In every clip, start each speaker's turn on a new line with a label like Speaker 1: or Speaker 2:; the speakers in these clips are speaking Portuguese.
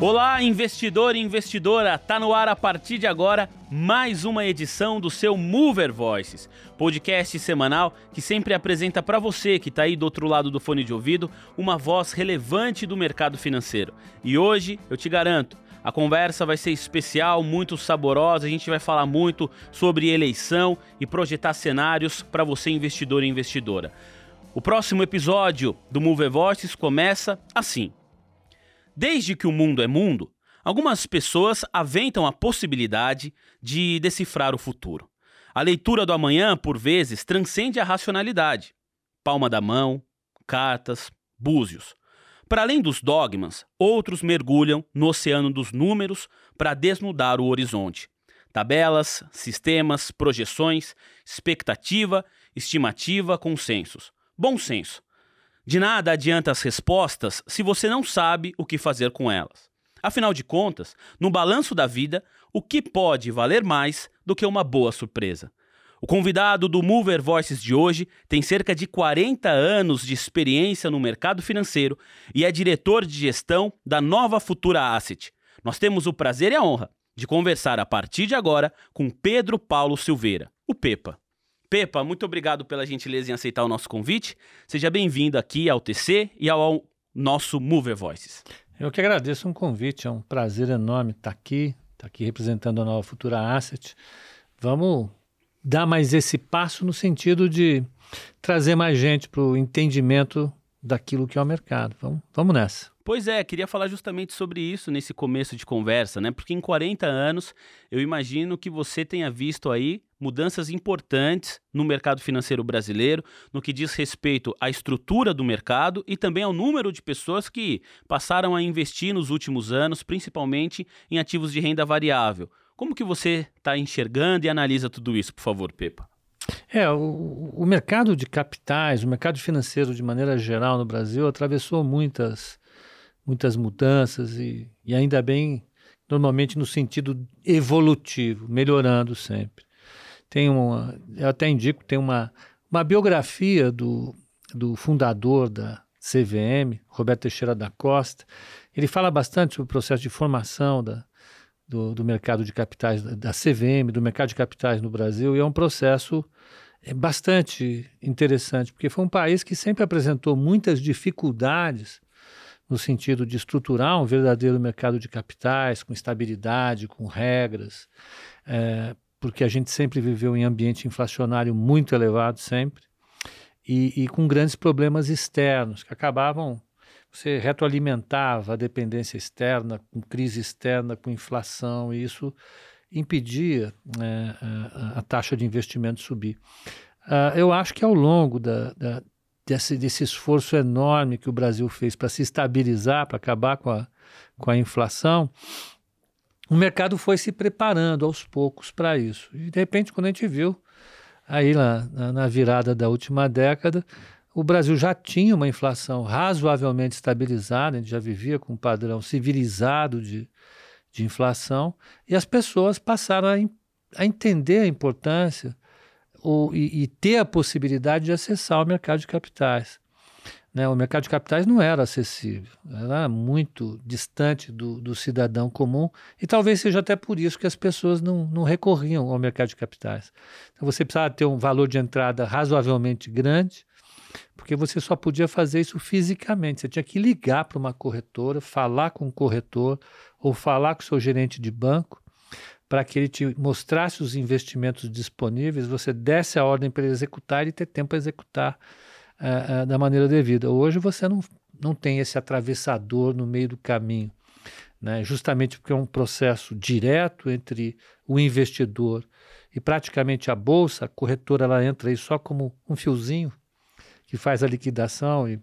Speaker 1: Olá, investidor e investidora! Tá no ar a partir de agora mais uma edição do seu Mover Voices, podcast semanal que sempre apresenta para você que está aí do outro lado do fone de ouvido uma voz relevante do mercado financeiro. E hoje, eu te garanto, a conversa vai ser especial, muito saborosa. A gente vai falar muito sobre eleição e projetar cenários para você, investidor e investidora. O próximo episódio do Mover Voices começa assim. Desde que o mundo é mundo, algumas pessoas aventam a possibilidade de decifrar o futuro. A leitura do amanhã, por vezes, transcende a racionalidade. Palma da mão, cartas, búzios. Para além dos dogmas, outros mergulham no oceano dos números para desnudar o horizonte. Tabelas, sistemas, projeções, expectativa, estimativa, consensos. Bom senso. De nada adianta as respostas se você não sabe o que fazer com elas. Afinal de contas, no balanço da vida, o que pode valer mais do que uma boa surpresa? O convidado do Mover Voices de hoje tem cerca de 40 anos de experiência no mercado financeiro e é diretor de gestão da Nova Futura Asset. Nós temos o prazer e a honra de conversar a partir de agora com Pedro Paulo Silveira, o Pepa. Pepa, muito obrigado pela gentileza em aceitar o nosso convite. Seja bem-vindo aqui ao TC e ao nosso Mover Voices.
Speaker 2: Eu que agradeço um convite, é um prazer enorme estar aqui, estar aqui representando a Nova Futura Asset. Vamos dar mais esse passo no sentido de trazer mais gente para o entendimento daquilo que é o mercado. Vamos, vamos nessa.
Speaker 1: Pois é, queria falar justamente sobre isso nesse começo de conversa, né? Porque em 40 anos eu imagino que você tenha visto aí mudanças importantes no mercado financeiro brasileiro, no que diz respeito à estrutura do mercado e também ao número de pessoas que passaram a investir nos últimos anos, principalmente em ativos de renda variável. Como que você está enxergando e analisa tudo isso, por favor, Pepa?
Speaker 2: É, o, o mercado de capitais, o mercado financeiro de maneira geral no Brasil atravessou muitas muitas mudanças e, e ainda bem, normalmente no sentido evolutivo, melhorando sempre. Tem uma, eu até indico, tem uma, uma biografia do, do fundador da CVM, Roberto Teixeira da Costa. Ele fala bastante sobre o processo de formação da, do, do mercado de capitais, da CVM, do mercado de capitais no Brasil, e é um processo é bastante interessante, porque foi um país que sempre apresentou muitas dificuldades no sentido de estruturar um verdadeiro mercado de capitais, com estabilidade, com regras, é, porque a gente sempre viveu em ambiente inflacionário muito elevado, sempre, e, e com grandes problemas externos, que acabavam, você retroalimentava a dependência externa, com crise externa, com inflação, e isso impedia é, a, a, taxa de investimento subir. Uh, eu acho que ao longo da, da desse, desse esforço enorme que o Brasil fez para se estabilizar, para acabar com a, com a inflação, o mercado foi se preparando aos poucos para isso. E de repente, quando a gente viu, aí lá na, virada da última década, o Brasil já tinha uma inflação razoavelmente estabilizada, a gente já vivia com um padrão civilizado de, de inflação, e as pessoas passaram a, a entender a importância o, e, e, ter a possibilidade de acessar o mercado de capitais. Né? O mercado de capitais não era acessível, era muito distante do, do, cidadão comum e talvez seja até por isso que as pessoas não, não recorriam ao mercado de capitais. Então você precisava ter um valor de entrada razoavelmente grande, porque você só podia fazer isso fisicamente. Você tinha que ligar para uma corretora, falar com o corretor ou falar com o seu gerente de banco para que ele te mostrasse os investimentos disponíveis, você desse a ordem para ele executar e ter tempo para executar uh, da maneira devida. Hoje você não, não tem esse atravessador no meio do caminho, né? justamente porque é um processo direto entre o investidor e praticamente a bolsa, a corretora ela entra aí só como um fiozinho que faz a liquidação e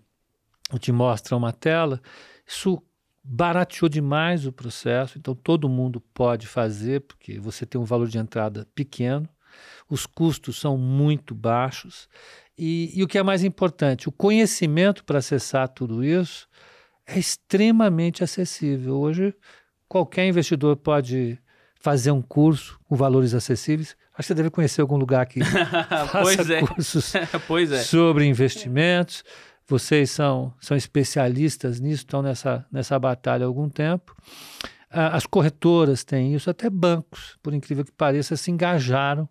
Speaker 2: te mostra uma tela. Isso barateou demais o processo, então todo mundo pode fazer, porque você tem um valor de entrada pequeno, os custos são muito baixos, e, e o que é mais importante, o conhecimento para acessar tudo isso é extremamente acessível. Hoje, qualquer investidor pode fazer um curso com valores acessíveis. Acho que você deve conhecer algum lugar que faça
Speaker 1: é.
Speaker 2: cursos
Speaker 1: é.
Speaker 2: sobre investimentos. Vocês são, são especialistas nisso, estão nessa, nessa batalha há algum tempo. As corretoras têm isso, até bancos, por incrível que pareça, se engajaram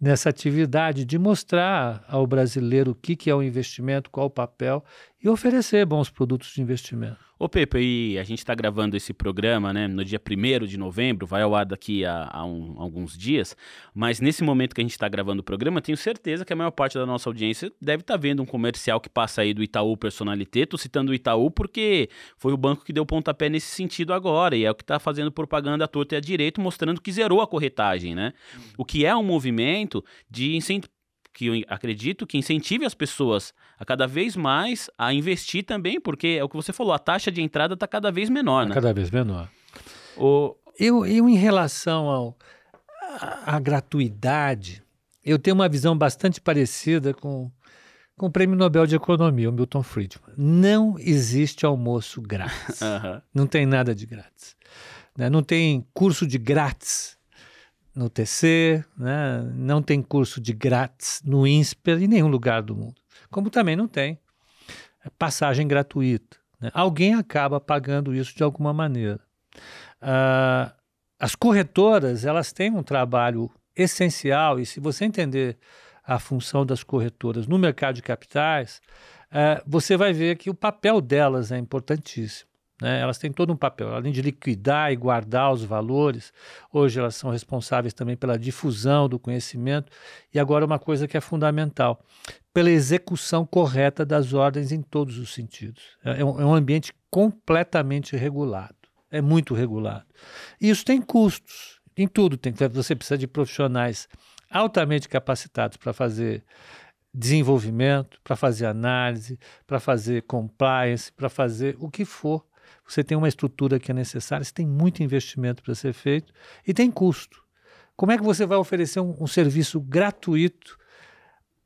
Speaker 2: nessa atividade de mostrar ao brasileiro o que, que é o investimento, qual o papel e oferecer bons produtos de investimento.
Speaker 1: Ô Pepe, e a gente está gravando esse programa né, no dia 1 de novembro, vai ao ar daqui a, a um, alguns dias, mas nesse momento que a gente está gravando o programa, tenho certeza que a maior parte da nossa audiência deve estar tá vendo um comercial que passa aí do Itaú Personalité, tô citando o Itaú porque foi o banco que deu pontapé nesse sentido agora, e é o que está fazendo propaganda à torta e à direito, mostrando que zerou a corretagem, né? O que é um movimento de incentivo que eu acredito que incentive as pessoas a cada vez mais a investir também, porque é o que você falou, a taxa de entrada está cada vez menor, tá né?
Speaker 2: Cada vez menor. O... Eu, eu, em relação ao, à gratuidade, eu tenho uma visão bastante parecida com, com o Prêmio Nobel de Economia, o Milton Friedman. Não existe almoço grátis. Uhum. Não tem nada de grátis. Né? Não tem curso de grátis no TC, né? não tem curso de grátis no INSPER em nenhum lugar do mundo. Como também não tem passagem gratuita. Né? Alguém acaba pagando isso de alguma maneira. Uh, as corretoras elas têm um trabalho essencial e se você entender a função das corretoras no mercado de capitais, uh, você vai ver que o papel delas é importantíssimo. Né? Elas têm todo um papel, além de liquidar e guardar os valores, hoje elas são responsáveis também pela difusão do conhecimento e agora uma coisa que é fundamental, pela execução correta das ordens em todos os sentidos. É, é um, é um ambiente completamente regulado, é muito regulado. E isso tem custos, em tudo tem. Você precisa de profissionais altamente capacitados para fazer desenvolvimento, para fazer análise, para fazer compliance, para fazer o que for você tem uma estrutura que é necessária, você tem muito investimento para ser feito e tem custo. Como é que você vai oferecer um, um serviço gratuito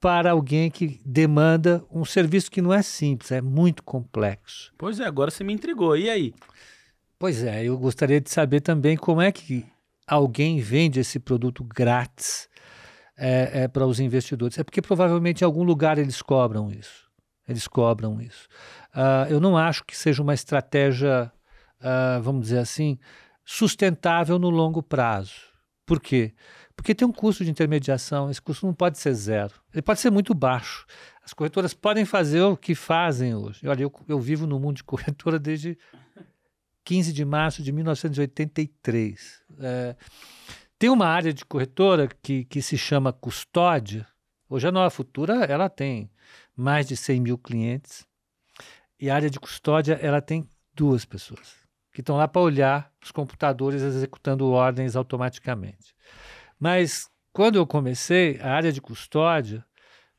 Speaker 2: para alguém que demanda um serviço que não é simples, é muito complexo?
Speaker 1: Pois é, agora você me intrigou. E aí?
Speaker 2: Pois é, eu gostaria de saber também como é que alguém vende esse produto grátis é, é, para os investidores. É porque provavelmente em algum lugar eles cobram isso. Eles cobram isso. Uh, eu não acho que seja uma estratégia, uh, vamos dizer assim, sustentável no longo prazo. Por quê? Porque tem um custo de intermediação, esse custo não pode ser zero, ele pode ser muito baixo. As corretoras podem fazer o que fazem hoje. Olha, eu, eu vivo no mundo de corretora desde 15 de março de 1983. É, tem uma área de corretora que, que se chama custódia. Hoje a Nova Futura ela tem mais de 100 mil clientes. E a área de custódia, ela tem duas pessoas que estão lá para olhar os computadores executando ordens automaticamente. Mas quando eu comecei, a área de custódia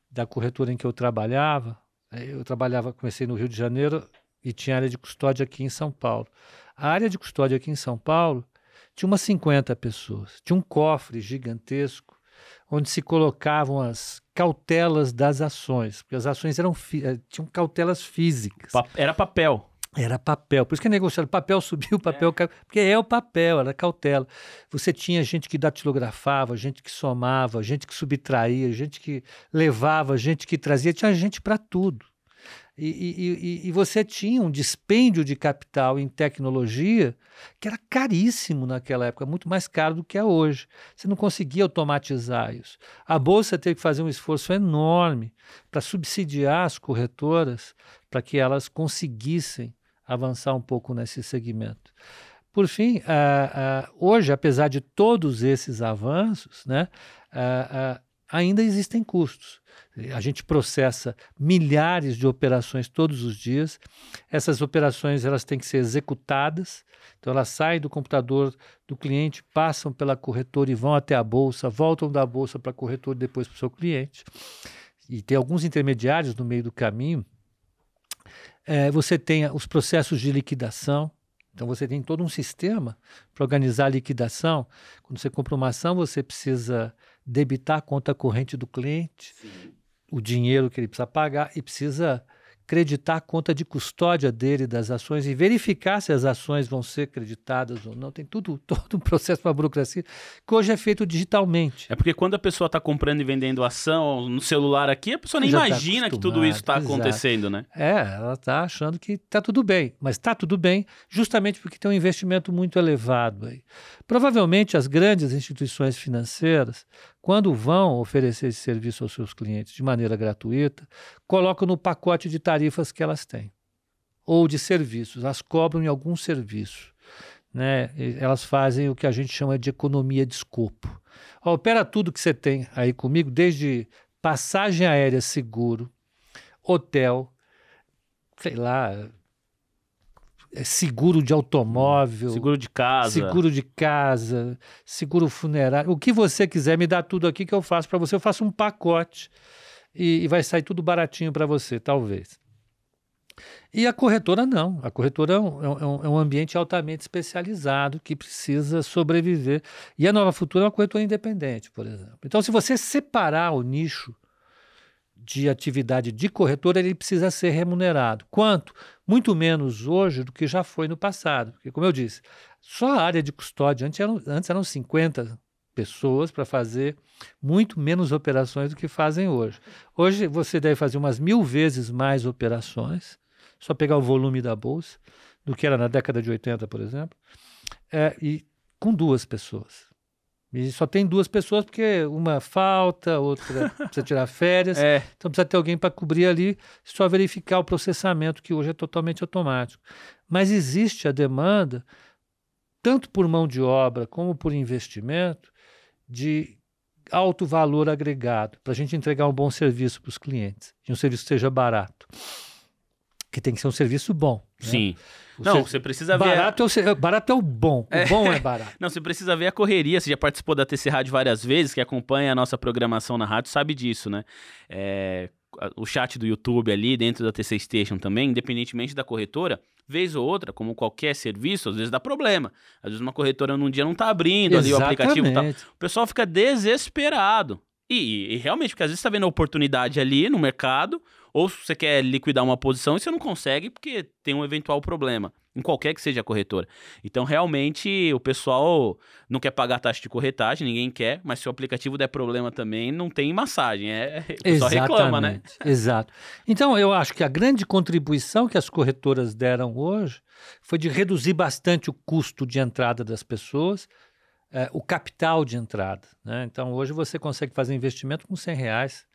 Speaker 2: da corretora em que eu trabalhava, eh, eu trabalhava, comecei no Rio de Janeiro e tinha área de custódia aqui em São Paulo. A área de custódia aqui em São Paulo tinha umas 50 pessoas. Tinha um cofre gigantesco onde se colocavam as cautelas das ações, porque as ações eram eh, tinham cautelas físicas.
Speaker 1: Pa era papel.
Speaker 2: Era papel, por isso que é negociado. Papel subiu, papel é. caiu, porque é o papel, era cautela. Você tinha gente que datilografava, gente que somava, gente que subtraía, gente que levava, gente que trazia, tinha gente para tudo. E, e, e, você tinha um dispêndio de capital em tecnologia que era caríssimo naquela época, muito mais caro do que é hoje. Você não conseguia automatizar isso. A Bolsa teve que fazer um esforço enorme para subsidiar as corretoras para que elas conseguissem avançar um pouco nesse segmento. Por fim, uh, uh, hoje, apesar de todos esses avanços, né, uh, ainda existem custos. A gente processa milhares de operações todos os dias. Essas operações elas têm que ser executadas. Então elas saem do computador do cliente, passam pela corretora e vão até a bolsa, voltam da bolsa para a corretora e depois para o seu cliente. E tem alguns intermediários no meio do caminho. É, você tem os processos de liquidação, então você tem todo um sistema para organizar a liquidação. Quando você compra uma ação, você precisa debitar a conta corrente do cliente, Sim. o dinheiro que ele precisa pagar e precisa creditar a conta de custódia dele das ações e verificar se as ações vão ser creditadas ou não. Tem tudo, todo um processo para burocracia que hoje é feito digitalmente.
Speaker 1: É porque quando a pessoa está comprando e vendendo ação no celular aqui, a pessoa nem Já tá imagina tá que tudo isso está acontecendo, né?
Speaker 2: É, ela está achando que está tudo bem, mas está tudo bem justamente porque tem um investimento muito elevado aí. Provavelmente as grandes instituições financeiras quando vão oferecer esse serviço aos seus clientes de maneira gratuita, colocam no pacote de tarifas que elas têm, ou de serviços, elas cobram em algum serviço. Né? Elas fazem o que a gente chama de economia de escopo. Opera tudo que você tem aí comigo, desde passagem aérea seguro, hotel, sei lá, seguro de automóvel,
Speaker 1: seguro de casa,
Speaker 2: seguro de casa, seguro funerário, o que você quiser, me dá tudo aqui que eu faço para você. Eu faço um pacote e, e vai sair tudo baratinho para você, talvez. E a corretora não. A corretora é, é um, é um, ambiente altamente especializado que precisa sobreviver. E a Nova Futura é uma corretora independente, por exemplo. Então, se você separar o nicho de atividade de corretora, ele precisa ser remunerado. Quanto? Muito menos hoje do que já foi no passado. Porque, como eu disse, só a área de custódia, antes eram, antes eram 50 pessoas para fazer muito menos operações do que fazem hoje. Hoje você deve fazer umas mil vezes mais operações, só pegar o volume da bolsa, do que era na década de 80, por exemplo, é, e com duas pessoas. E só tem duas pessoas porque uma falta, outra precisa tirar férias. É. Então precisa ter alguém para cobrir ali, só verificar o processamento, que hoje é totalmente automático. Mas existe a demanda, tanto por mão de obra como por investimento, de alto valor agregado, para a gente entregar um bom serviço para os clientes, e um serviço que seja barato. Que tem que ser um serviço bom.
Speaker 1: Né? Sim. Não, você precisa
Speaker 2: ver. Barato, a... é, o, barato é o bom. O é. bom é barato.
Speaker 1: Não, você precisa ver a correria. Você já participou da TC Rádio várias vezes, que acompanha a nossa programação na rádio, sabe disso, né? É, o chat do YouTube ali dentro da TC Station também, independentemente da corretora, vez ou outra, como qualquer serviço, às vezes dá problema. Às vezes uma corretora num dia não tá abrindo Exatamente. ali o aplicativo tal. O pessoal fica desesperado. E, e, realmente, porque às vezes você tá vendo a oportunidade ali no mercado, ou você quer liquidar uma posição e você não consegue porque tem um eventual problema, em qualquer que seja a corretora. Então, realmente, o pessoal não quer pagar taxa de corretagem, ninguém quer, mas se o aplicativo der problema também, não tem massagem. É, pessoal reclama, né?
Speaker 2: Exato. Então, eu acho que a grande contribuição que as corretoras deram hoje foi de reduzir bastante o custo de entrada das pessoas, é, o capital de entrada. Né? Então, hoje você consegue fazer investimento com 100 reais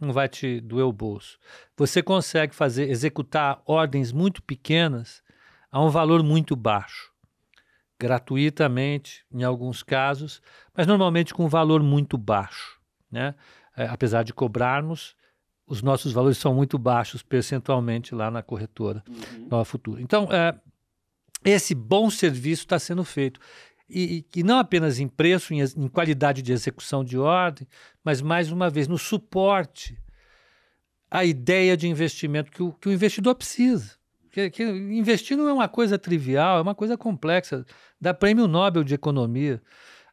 Speaker 2: não vai te doer o bolso. Você consegue fazer, executar ordens muito pequenas a um valor muito baixo, gratuitamente em alguns casos, mas normalmente com um valor muito baixo, né? É, apesar de cobrarmos, os nossos valores são muito baixos percentualmente lá na corretora uhum. Nova Futura. Então, é, esse bom serviço está sendo feito e, e não apenas em preço, em, em, qualidade de execução de ordem, mas mais uma vez no suporte à ideia de investimento que o, que o investidor precisa. Que, que investir não é uma coisa trivial, é uma coisa complexa. Dá prêmio Nobel de Economia.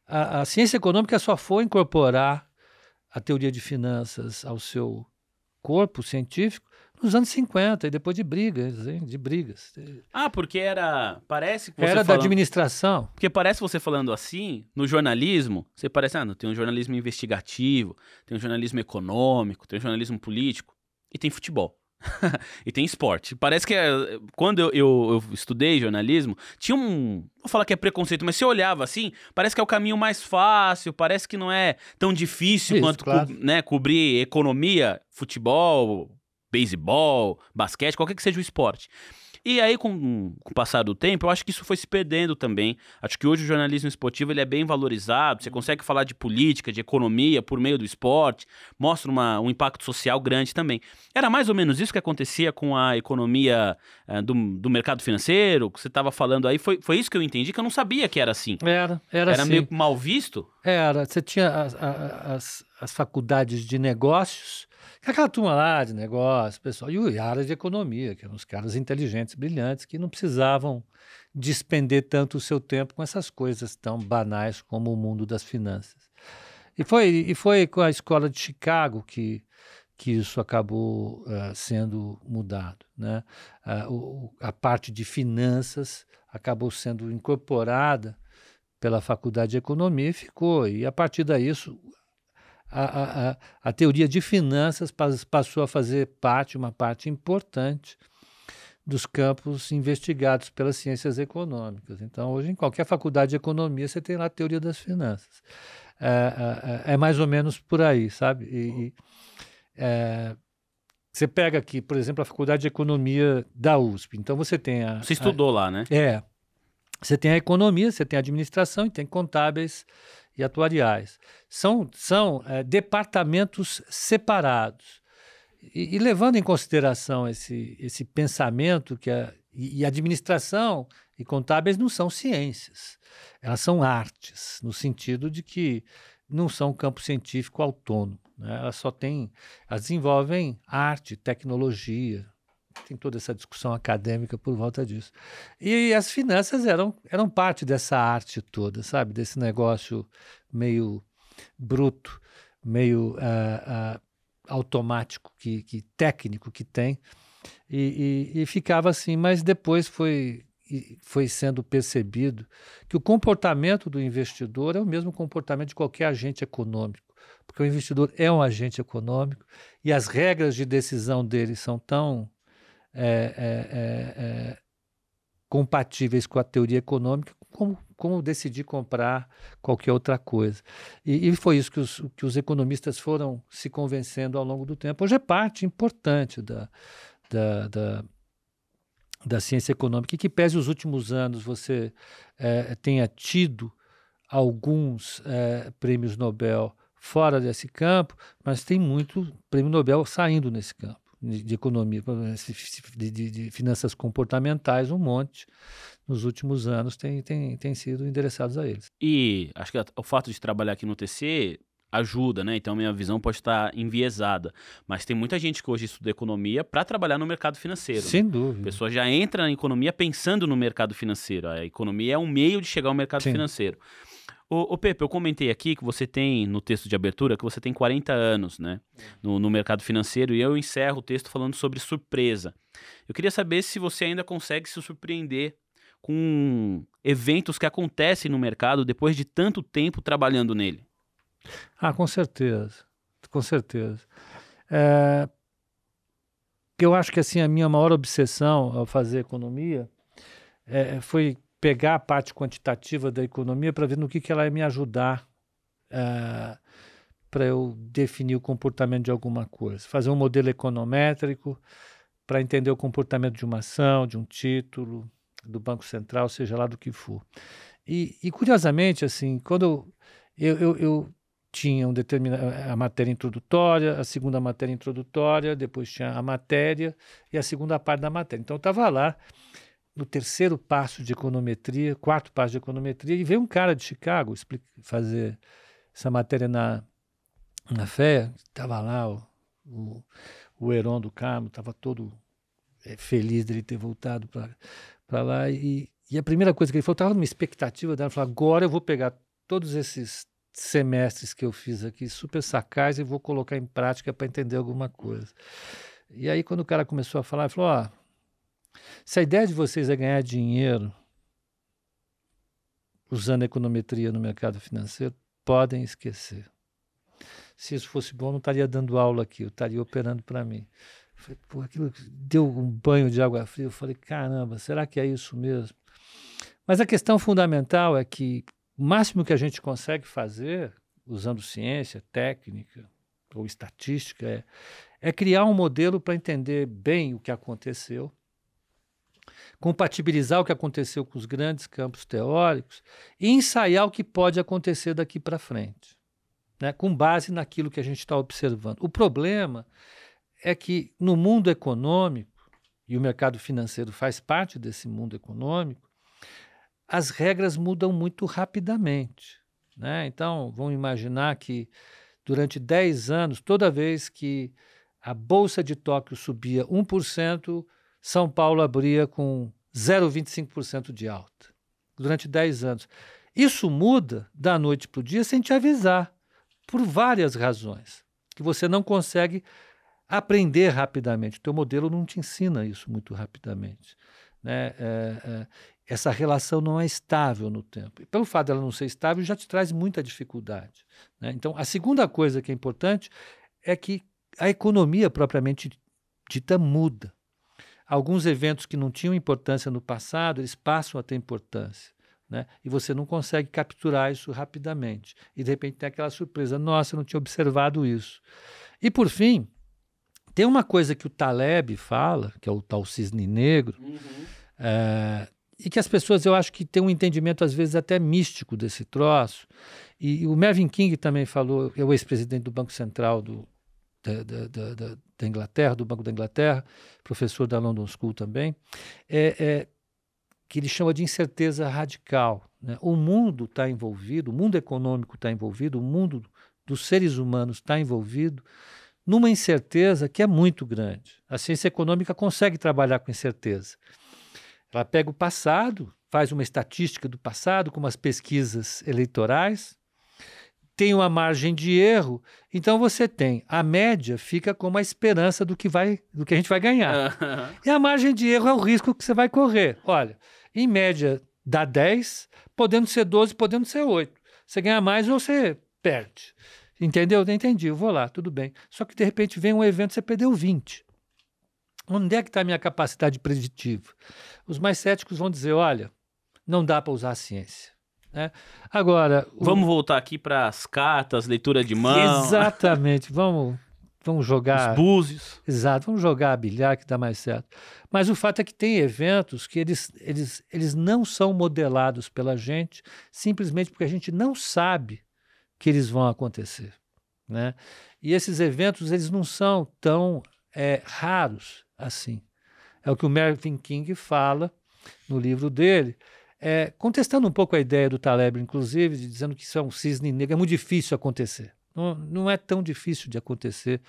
Speaker 2: A, a ciência econômica só foi incorporar a teoria de finanças ao seu corpo científico nos anos 50, e depois de brigas, hein? de brigas.
Speaker 1: Ah, porque era. Parece que
Speaker 2: você. Era falando, da administração.
Speaker 1: Porque parece você falando assim, no jornalismo, você parece, ah, não, tem um jornalismo investigativo, tem um jornalismo econômico, tem um jornalismo político, e tem futebol. e tem esporte. Parece que é, quando eu, eu, eu, estudei jornalismo, tinha um. Vou falar que é preconceito, mas se olhava assim, parece que é o caminho mais fácil, parece que não é tão difícil Isso, quanto claro. co né, cobrir economia, futebol, beisebol, basquete, qualquer que seja o esporte. E aí, com, com, o passar do tempo, eu acho que isso foi se perdendo também. Acho que hoje o jornalismo esportivo ele é bem valorizado. Você consegue falar de política, de economia por meio do esporte, mostra uma, um impacto social grande também. Era mais ou menos isso que acontecia com a economia uh, do, do mercado financeiro, que você estava falando aí. Foi, foi isso que eu entendi, que eu não sabia que era assim.
Speaker 2: Era, era,
Speaker 1: era
Speaker 2: assim.
Speaker 1: meio mal visto?
Speaker 2: Era. Você tinha as, as, as faculdades de negócios Aquela turma lá de negócio, pessoal, e a área de economia, que eram os caras inteligentes, brilhantes, que não precisavam despender tanto o seu tempo com essas coisas tão banais como o mundo das finanças. E foi, e foi com a escola de Chicago que que isso acabou uh, sendo mudado. Né? Uh, o, a parte de finanças acabou sendo incorporada pela Faculdade de Economia e ficou. E a partir daí, isso, a, a, a teoria de finanças passou a fazer parte, uma parte importante dos campos investigados pelas ciências econômicas. Então, hoje, em qualquer faculdade de economia, você tem lá a teoria das finanças. É, é, é mais ou menos por aí, sabe? E, é, você pega aqui, por exemplo, a faculdade de economia da USP. Então, você tem a.
Speaker 1: Você estudou
Speaker 2: a,
Speaker 1: lá, né?
Speaker 2: É. Você tem a economia, você tem a administração e tem contábeis e atuariais. São, são é, departamentos separados. E, e, levando em consideração esse, esse pensamento que a, e, e administração e contábeis não são ciências, elas são artes, no sentido de que não são campo científico autônomo. Né? Elas só têm, elas desenvolvem arte, tecnologia, tem toda essa discussão acadêmica por volta disso. E as finanças eram, eram parte dessa arte toda, sabe? Desse negócio meio bruto, meio uh, uh, automático, que, que, técnico que tem. E, e, e ficava assim, mas depois foi, foi sendo percebido que o comportamento do investidor é o mesmo comportamento de qualquer agente econômico, porque o investidor é um agente econômico e as regras de decisão dele são tão é, é, é, é, compatíveis com a teoria econômica, como, como decidir comprar qualquer outra coisa. E, e, foi isso que os, que os economistas foram se convencendo ao longo do tempo. Hoje é parte importante da, da, da, da ciência econômica, e que pese os últimos anos você é, tenha tido alguns prêmios Nobel fora desse campo, mas tem muito prêmio Nobel saindo nesse campo de, de economia, de, de, de, finanças comportamentais, um monte, nos últimos anos tem, tem, tem sido endereçados a eles.
Speaker 1: E acho que o fato de trabalhar aqui no TC ajuda, né? Então minha visão pode estar enviesada. Mas tem muita gente que hoje estuda economia para trabalhar no mercado financeiro.
Speaker 2: Sem dúvida.
Speaker 1: A pessoa já entra na economia pensando no mercado financeiro. A economia é um meio de chegar ao mercado Sim. financeiro. Ô, ô, Pepe, eu comentei aqui que você tem, no texto de abertura, que você tem 40 anos, né? No, no, mercado financeiro, e eu encerro o texto falando sobre surpresa. Eu queria saber se você ainda consegue se surpreender com eventos que acontecem no mercado depois de tanto tempo trabalhando nele.
Speaker 2: Ah, com certeza. Com certeza. É... Eu acho que assim a minha maior obsessão ao fazer economia é, foi pegar a parte quantitativa da economia para ver no que, que ela ia me ajudar uh, para eu definir o comportamento de alguma coisa. Fazer um modelo econométrico para entender o comportamento de uma ação, de um título, do Banco Central, seja lá do que for. E, e curiosamente, assim, quando eu, eu, eu tinha um determinado, a matéria introdutória, a segunda matéria introdutória, depois tinha a matéria e a segunda parte da matéria. Então eu estava lá no terceiro passo de econometria, quarto passo de econometria, e veio um cara de Chicago fazer essa matéria na, na FEA, estava lá o, o, o Heron do Carmo, estava todo é, feliz dele ter voltado para lá, e, e a primeira coisa que ele falou, estava numa expectativa dela, falou, agora eu vou pegar todos esses semestres que eu fiz aqui, super sacais, e vou colocar em prática para entender alguma coisa. E aí, quando o cara começou a falar, ele falou, ó, oh, se a ideia de vocês é ganhar dinheiro usando econometria no mercado financeiro, podem esquecer. Se isso fosse bom, não estaria dando aula aqui, eu estaria operando para mim. Falei, pô, aquilo deu um banho de água fria. Eu falei, caramba, será que é isso mesmo? Mas a questão fundamental é que o máximo que a gente consegue fazer, usando ciência, técnica ou estatística, é, é criar um modelo para entender bem o que aconteceu compatibilizar o que aconteceu com os grandes campos teóricos e ensaiar o que pode acontecer daqui para frente, né, com base naquilo que a gente está observando. O problema é que no mundo econômico, e o mercado financeiro faz parte desse mundo econômico, as regras mudam muito rapidamente. Né? Então, vamos imaginar que durante 10 anos, toda vez que a Bolsa de Tóquio subia 1%, são Paulo abria com 0,25% de alta durante 10 anos. Isso muda da noite para o dia sem te avisar, por várias razões, que você não consegue aprender rapidamente. O teu modelo não te ensina isso muito rapidamente. Né? É, é, essa relação não é estável no tempo. E pelo fato dela não ser estável, já te traz muita dificuldade. Né? Então, a segunda coisa que é importante é que a economia propriamente dita muda. Alguns eventos que não tinham importância no passado, eles passam a ter importância. Né? E você não consegue capturar isso rapidamente. E de repente tem aquela surpresa: nossa, eu não tinha observado isso. E por fim, tem uma coisa que o Taleb fala, que é o tal cisne negro, uhum. é, e que as pessoas eu acho que têm um entendimento às vezes até místico desse troço. E, e o Mervyn King também falou, é o ex-presidente do Banco Central do, da, da, da, da, Inglaterra, do Banco da Inglaterra, professor da London School também, é, é que ele chama de incerteza radical. Né? O mundo está envolvido, o mundo econômico está envolvido, o mundo dos seres humanos está envolvido numa incerteza que é muito grande. A ciência econômica consegue trabalhar com incerteza. Ela pega o passado, faz uma estatística do passado, como as pesquisas eleitorais, tem uma margem de erro, então você tem a média fica como a esperança do que vai, do que a gente vai ganhar. Uhum. E a margem de erro é o risco que você vai correr. Olha, em média dá 10, podendo ser 12, podendo ser 8. Você ganha mais ou você perde. Entendeu? Entendi, eu vou lá, tudo bem. Só que de repente vem um evento você perdeu 20. Onde é que está a minha capacidade preditiva? Os mais céticos vão dizer: olha, não dá para usar a ciência. Né? Agora.
Speaker 1: Vamos o... voltar aqui para as cartas, leitura de mão.
Speaker 2: Exatamente. Vamos, vamos jogar.
Speaker 1: Os búzios.
Speaker 2: Exato, vamos jogar a bilhar que dá mais certo. Mas o fato é que tem eventos que eles, eles, eles não são modelados pela gente simplesmente porque a gente não sabe que eles vão acontecer. Né? E esses eventos eles não são tão é, raros assim. É o que o Mervyn King fala no livro dele é, contestando um pouco a ideia do Taleb, inclusive, dizendo que isso é um cisne negro, é muito difícil acontecer. Não, não é tão difícil de acontecer.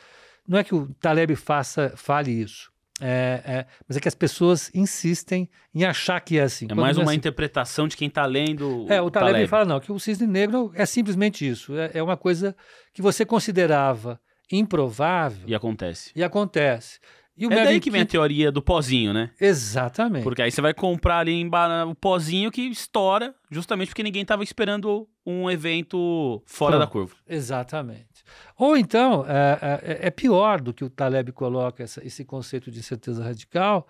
Speaker 2: Não é que o Taleb faça, fale isso. É, é, mas é que as pessoas insistem em achar que é assim.
Speaker 1: É mais é uma assim. interpretação de quem está lendo.
Speaker 2: É, o Taleb, Taleb, fala não, que o cisne negro é simplesmente isso. É, é uma coisa que você considerava improvável.
Speaker 1: E acontece.
Speaker 2: E acontece. E
Speaker 1: o é daí que vem a teoria do pozinho, né?
Speaker 2: Exatamente.
Speaker 1: Porque aí você vai comprar ali o pozinho que estoura, justamente porque ninguém estava esperando um evento fora da curva.
Speaker 2: Exatamente. Ou então, é, é, é, pior do que o Taleb coloca essa, esse conceito de incerteza radical,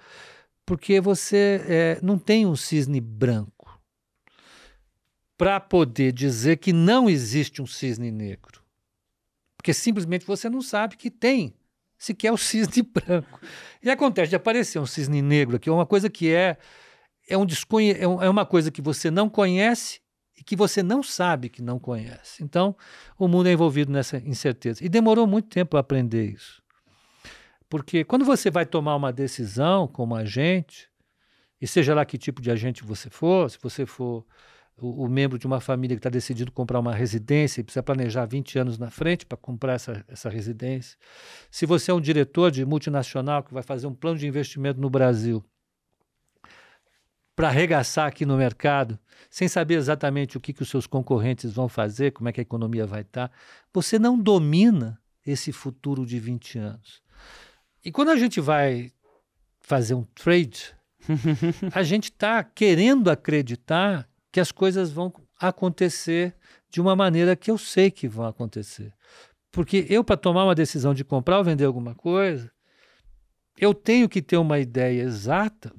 Speaker 2: porque você é, não tem um cisne branco para poder dizer que não existe um cisne negro. Porque simplesmente você não sabe que tem sequer o cisne branco. E acontece de aparecer um cisne negro aqui, uma coisa que é é, um é, é uma coisa que você não conhece e que você não sabe que não conhece. Então, o mundo é envolvido nessa incerteza. E demorou muito tempo para aprender isso. Porque quando você vai tomar uma decisão como agente, e seja lá que tipo de agente você for, se você for o, o membro de uma família que está decidido comprar uma residência e precisa planejar 20 anos na frente para comprar essa, essa residência. Se você é um diretor de multinacional que vai fazer um plano de investimento no Brasil para arregaçar aqui no mercado, sem saber exatamente o que, que os seus concorrentes vão fazer, como é que a economia vai estar, tá, você não domina esse futuro de 20 anos. E quando a gente vai fazer um trade, a gente está querendo acreditar que as coisas vão acontecer de uma maneira que eu sei que vão acontecer. Porque eu, para tomar uma decisão de comprar ou vender alguma coisa, eu tenho que ter uma ideia exata,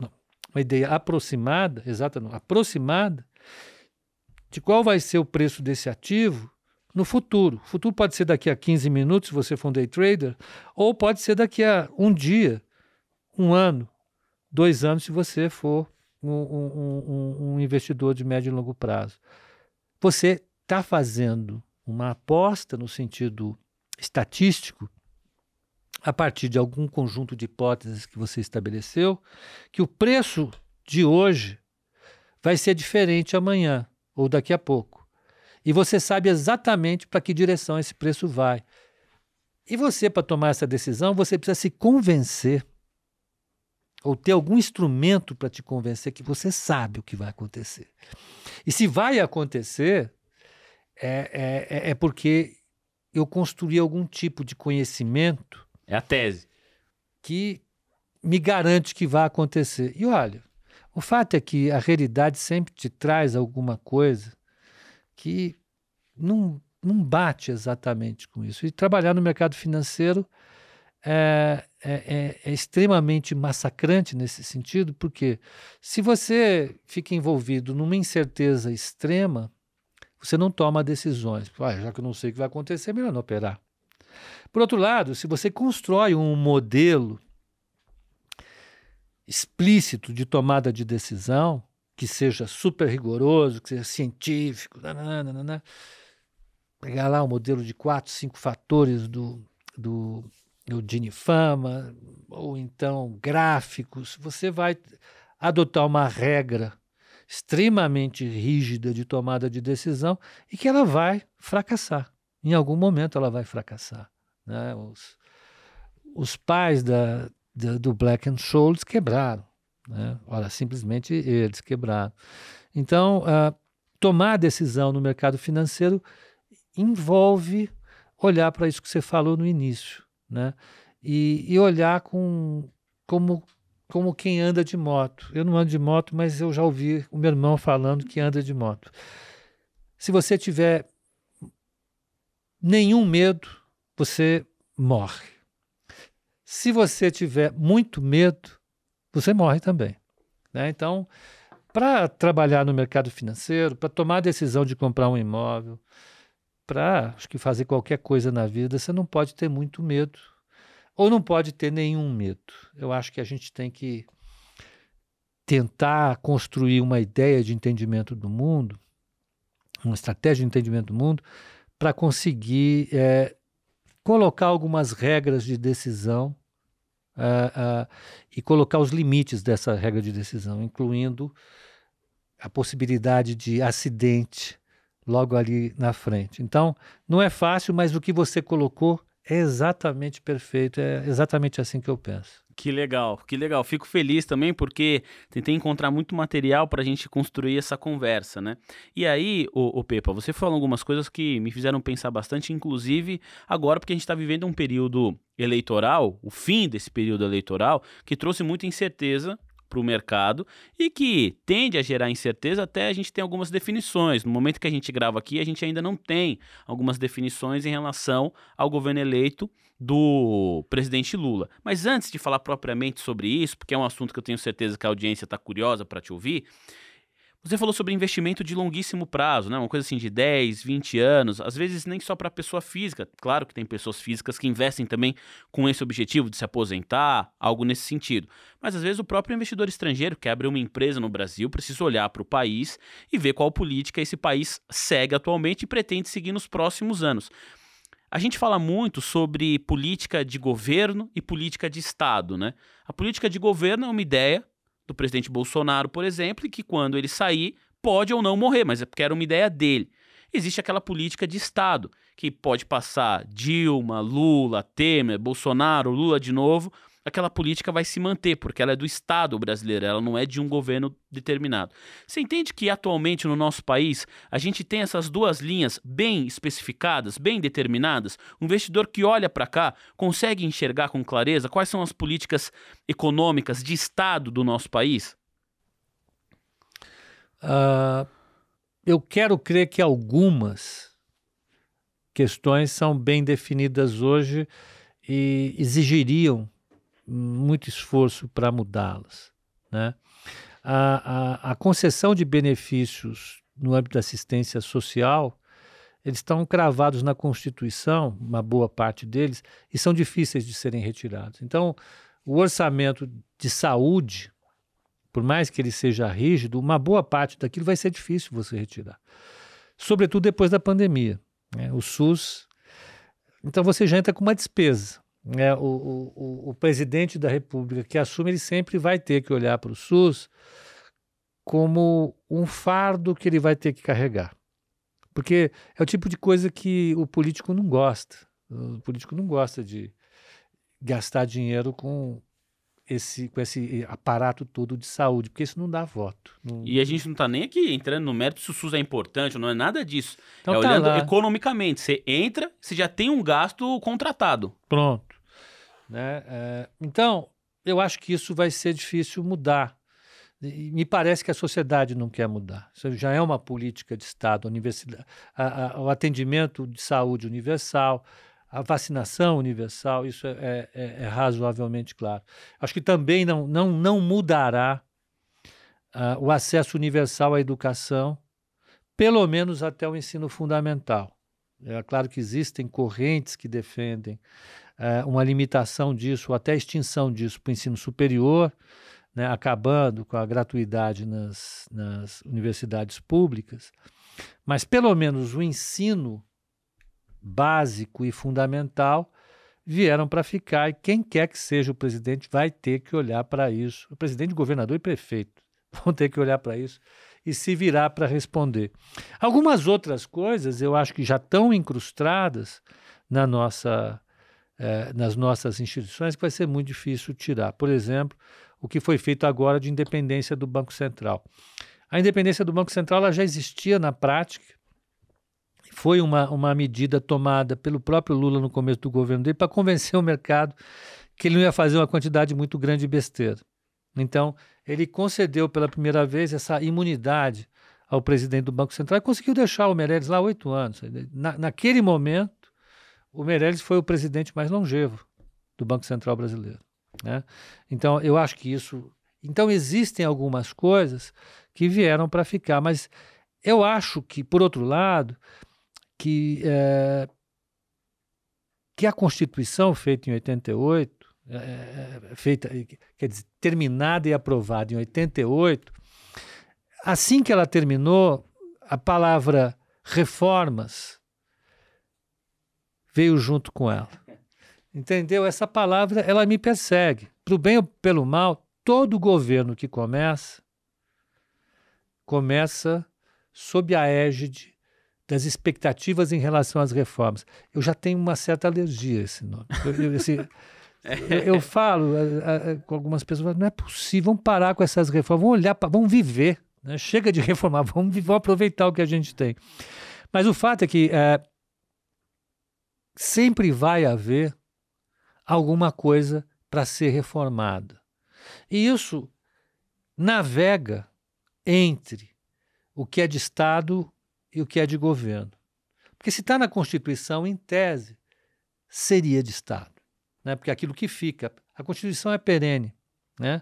Speaker 2: uma ideia aproximada, exata não, aproximada, de qual vai ser o preço desse ativo no futuro. O futuro pode ser daqui a 15 minutos, se você for um day trader, ou pode ser daqui a um dia, um ano, dois anos, se você for um, um, um investidor de médio e longo prazo. Você está fazendo uma aposta no sentido estatístico a partir de algum conjunto de hipóteses que você estabeleceu, que o preço de hoje vai ser diferente amanhã ou daqui a pouco. E você sabe exatamente para que direção esse preço vai. E você, para tomar essa decisão, você precisa se convencer ou ter algum instrumento para te convencer que você sabe o que vai acontecer. E se vai acontecer, é, é, é, é porque eu construí algum tipo de conhecimento
Speaker 1: É a tese.
Speaker 2: Que me garante que vai acontecer. E olha, o fato é que a realidade sempre te traz alguma coisa que não, não bate exatamente com isso. E trabalhar no mercado financeiro é, é, é, é, extremamente massacrante nesse sentido, porque se você fica envolvido numa incerteza extrema, você não toma decisões. Ah, já que eu não sei o que vai acontecer, é melhor não operar. Por outro lado, se você constrói um modelo explícito de tomada de decisão, que seja super rigoroso, que seja científico, nananana, pegar lá um modelo de quatro, cinco fatores do, do, do Gini Fama, ou então gráficos, você vai adotar uma regra extremamente rígida de tomada de decisão e que ela vai fracassar. Em algum momento ela vai fracassar. Né? Os, os pais da, do Black and Scholes quebraram. Né? Olha, simplesmente eles quebraram. Então, uh, tomar decisão no mercado financeiro envolve olhar para isso que você falou no início, né? E, e, olhar com, como, como quem anda de moto. Eu não ando de moto, mas eu já ouvi o meu irmão falando que anda de moto. Se você tiver nenhum medo, você morre. Se você tiver muito medo, você morre também. Né? Então, para trabalhar no mercado financeiro, para tomar a decisão de comprar um imóvel, para que fazer qualquer coisa na vida, você não pode ter muito medo ou não pode ter nenhum medo. Eu acho que a gente tem que tentar construir uma ideia de entendimento do mundo, uma estratégia de entendimento do mundo, para conseguir é, colocar algumas regras de decisão uh, uh, e colocar os limites dessa regra de decisão, incluindo a possibilidade de acidente logo ali na frente. Então, não é fácil, mas o que você colocou é exatamente perfeito, é exatamente assim que eu penso.
Speaker 1: Que legal, que legal. Fico feliz também porque tentei encontrar muito material para a gente construir essa conversa, né? E aí, o, Pepa, você falou algumas coisas que me fizeram pensar bastante, inclusive agora porque a gente está vivendo um período eleitoral, o fim desse período eleitoral, que trouxe muita incerteza para o mercado e que tende a gerar incerteza até a gente tem algumas definições. No momento que a gente grava aqui, a gente ainda não tem algumas definições em relação ao governo eleito do presidente Lula. Mas antes de falar propriamente sobre isso, porque é um assunto que eu tenho certeza que a audiência está curiosa para te ouvir, você falou sobre investimento de longuíssimo prazo, né? Uma coisa assim de 10, 20 anos, às vezes nem só para pessoa física. Claro que tem pessoas físicas que investem também com esse objetivo de se aposentar, algo nesse sentido. Mas às vezes o próprio investidor estrangeiro que abre uma empresa no Brasil precisa olhar para o país e ver qual política esse país segue atualmente e pretende seguir nos próximos anos. A gente fala muito sobre política de governo e política de Estado, né? A política de governo é uma ideia do presidente Bolsonaro, por exemplo, e que quando ele sair, pode ou não morrer, mas é porque era uma ideia dele. Existe aquela política de Estado, que pode passar Dilma, Lula, Temer, Bolsonaro, Lula de novo, aquela política vai se manter, porque ela é do Estado brasileiro, ela não é de um governo determinado. Você entende que atualmente no nosso país a gente tem essas duas linhas bem especificadas, bem determinadas? O investidor que olha para cá consegue enxergar com clareza quais são as políticas econômicas de Estado do nosso país?
Speaker 2: Uh, eu quero crer que algumas questões são bem definidas hoje e exigiriam muito esforço para mudá-las. Né? A, a, a, concessão de benefícios no âmbito da assistência social, eles estão cravados na Constituição, uma boa parte deles, e são difíceis de serem retirados. Então, o orçamento de saúde, por mais que ele seja rígido, uma boa parte daquilo vai ser difícil você retirar. Sobretudo depois da pandemia. Né? O SUS. Então, você já entra com uma despesa é, o, o, o, presidente da República que assume, ele sempre vai ter que olhar para o SUS como um fardo que ele vai ter que carregar. Porque é o tipo de coisa que o político não gosta. O político não gosta de gastar dinheiro com esse, com esse aparato todo de saúde, porque isso não dá voto. Não...
Speaker 1: E a gente não está nem aqui entrando no mérito se o SUS é importante, não é nada disso. Então, é tá olhando lá. economicamente. Você entra, você já tem um gasto contratado.
Speaker 2: Pronto. Né? É, então, eu acho que isso vai ser difícil mudar. E me parece que a sociedade não quer mudar. Isso já é uma política de Estado, a a, o atendimento de saúde universal, a vacinação universal, isso é, é, é, razoavelmente claro. Acho que também não, não, não mudará uh, o acesso universal à educação, pelo menos até o ensino fundamental. É claro que existem correntes que defendem uh, uma limitação disso, até extinção disso para o ensino superior, né, acabando com a gratuidade nas, nas universidades públicas, mas pelo menos o ensino básico e fundamental vieram para ficar e quem quer que seja o presidente vai ter que olhar para isso. O presidente, governador e prefeito vão ter que olhar para isso e se virar para responder. Algumas outras coisas eu acho que já estão incrustadas na nossa, eh, nas nossas instituições que vai ser muito difícil tirar. Por exemplo, o que foi feito agora de independência do Banco Central. A independência do Banco Central já existia na prática, foi uma, uma medida tomada pelo próprio Lula no começo do governo dele para convencer o mercado que ele não ia fazer uma quantidade muito grande de besteira. Então, ele concedeu pela primeira vez essa imunidade ao presidente do Banco Central e conseguiu deixar o Meirelles lá oito anos. Na, naquele momento, o Meirelles foi o presidente mais longevo do Banco Central brasileiro. Né? Então, eu acho que isso. Então, existem algumas coisas que vieram para ficar, mas eu acho que, por outro lado, que, é, que a Constituição feita em 88, é, é, feita, quer dizer, terminada e aprovada em 88, assim que ela terminou, a palavra reformas veio junto com ela. Entendeu? Essa palavra, ela me persegue. Para o bem ou pelo mal, todo governo que começa, começa sob a égide das expectativas em relação às reformas. Eu já tenho uma certa alergia a esse nome. Eu, eu, esse, eu, eu falo a, a, com algumas pessoas, não é possível, vamos parar com essas reformas, vamos olhar, pra, vamos viver. Né? Chega de reformar, vamos, vamos aproveitar o que a gente tem. Mas o fato é que é, sempre vai haver alguma coisa para ser reformada. E isso navega entre o que é de Estado e o que é de governo. Porque se está na Constituição, em tese, seria de Estado. Né? Porque aquilo que fica, a Constituição é perene. Né?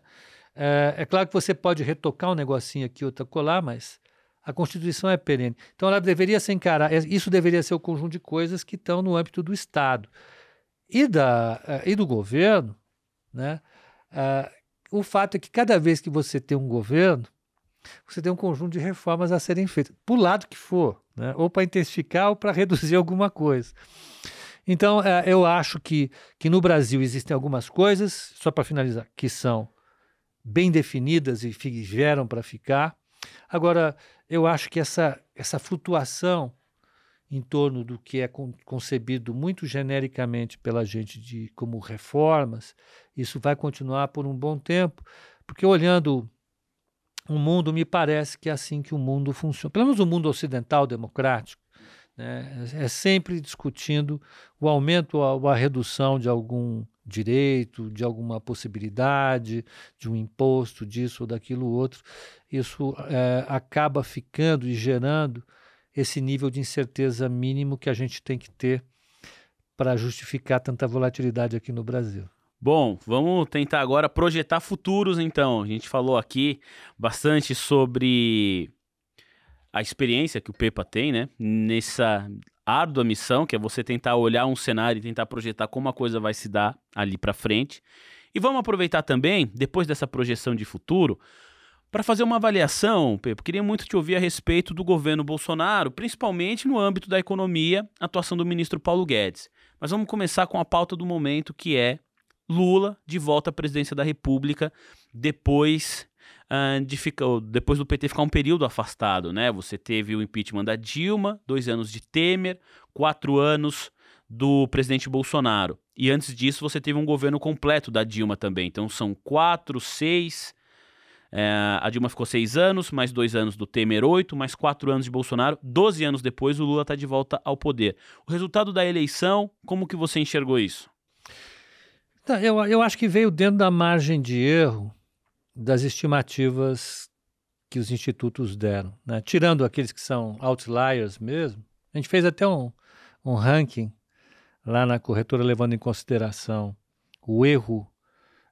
Speaker 2: É, é claro que você pode retocar um negocinho aqui, outro colar, mas a Constituição é perene. Então ela deveria ser encarada, isso deveria ser o conjunto de coisas que estão no âmbito do Estado e, da, uh, e do governo, né, uh, o fato é que cada vez que você tem um governo, você tem um conjunto de reformas a serem feitas, por lado que for, né, ou para intensificar ou para reduzir alguma coisa. Então, uh, eu acho que, que no Brasil existem algumas coisas, só para finalizar, que são bem definidas e vieram para ficar. Agora, eu acho que essa, essa flutuação em torno do que é concebido muito genericamente pela gente de como reformas, isso vai continuar por um bom tempo, porque olhando o mundo, me parece que é assim que o mundo funciona. Pelo menos o mundo ocidental democrático, né, é sempre discutindo o aumento ou a redução de algum direito, de alguma possibilidade, de um imposto, disso ou daquilo outro. Isso é, acaba ficando e gerando esse nível de incerteza mínimo que a gente tem que ter para justificar tanta volatilidade aqui no Brasil.
Speaker 1: Bom, vamos tentar agora projetar futuros então. A gente falou aqui bastante sobre a experiência que o Pepa tem, né? Nessa árdua missão, que é você tentar olhar um cenário e tentar projetar como a coisa vai se dar ali para frente. E vamos aproveitar também, depois dessa projeção de futuro, para fazer uma avaliação, Pepe, queria muito te ouvir a respeito do governo Bolsonaro, principalmente no âmbito da economia, atuação do ministro Paulo Guedes. Mas vamos começar com a pauta do momento, que é Lula de volta à presidência da República depois de ficar, depois do PT ficar um período afastado, né? Você teve o impeachment da Dilma, dois anos de Temer, quatro anos do presidente Bolsonaro. E antes disso, você teve um governo completo da Dilma também. Então são quatro, seis, é, a Dilma ficou seis anos, mais dois anos do Temer, oito, mais quatro anos de Bolsonaro. Doze anos depois, o Lula está de volta ao poder. O resultado da eleição, como que você enxergou isso?
Speaker 2: Eu, eu acho que veio dentro da margem de erro das estimativas que os institutos deram. Né? Tirando aqueles que são outliers mesmo, a gente fez até um, um ranking lá na corretora levando em consideração o erro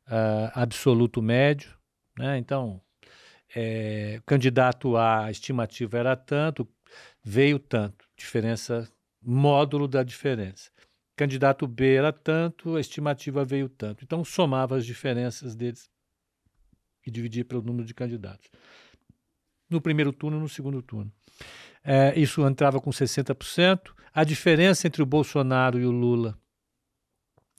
Speaker 2: uh, absoluto médio. Né? Então, é, candidato A, a estimativa era tanto, veio tanto, diferença, módulo da diferença. Candidato B era tanto, a estimativa veio tanto. Então, somava as diferenças deles e dividia pelo número de candidatos. No primeiro turno e no segundo turno. É, isso entrava com 60%. A diferença entre o Bolsonaro e o Lula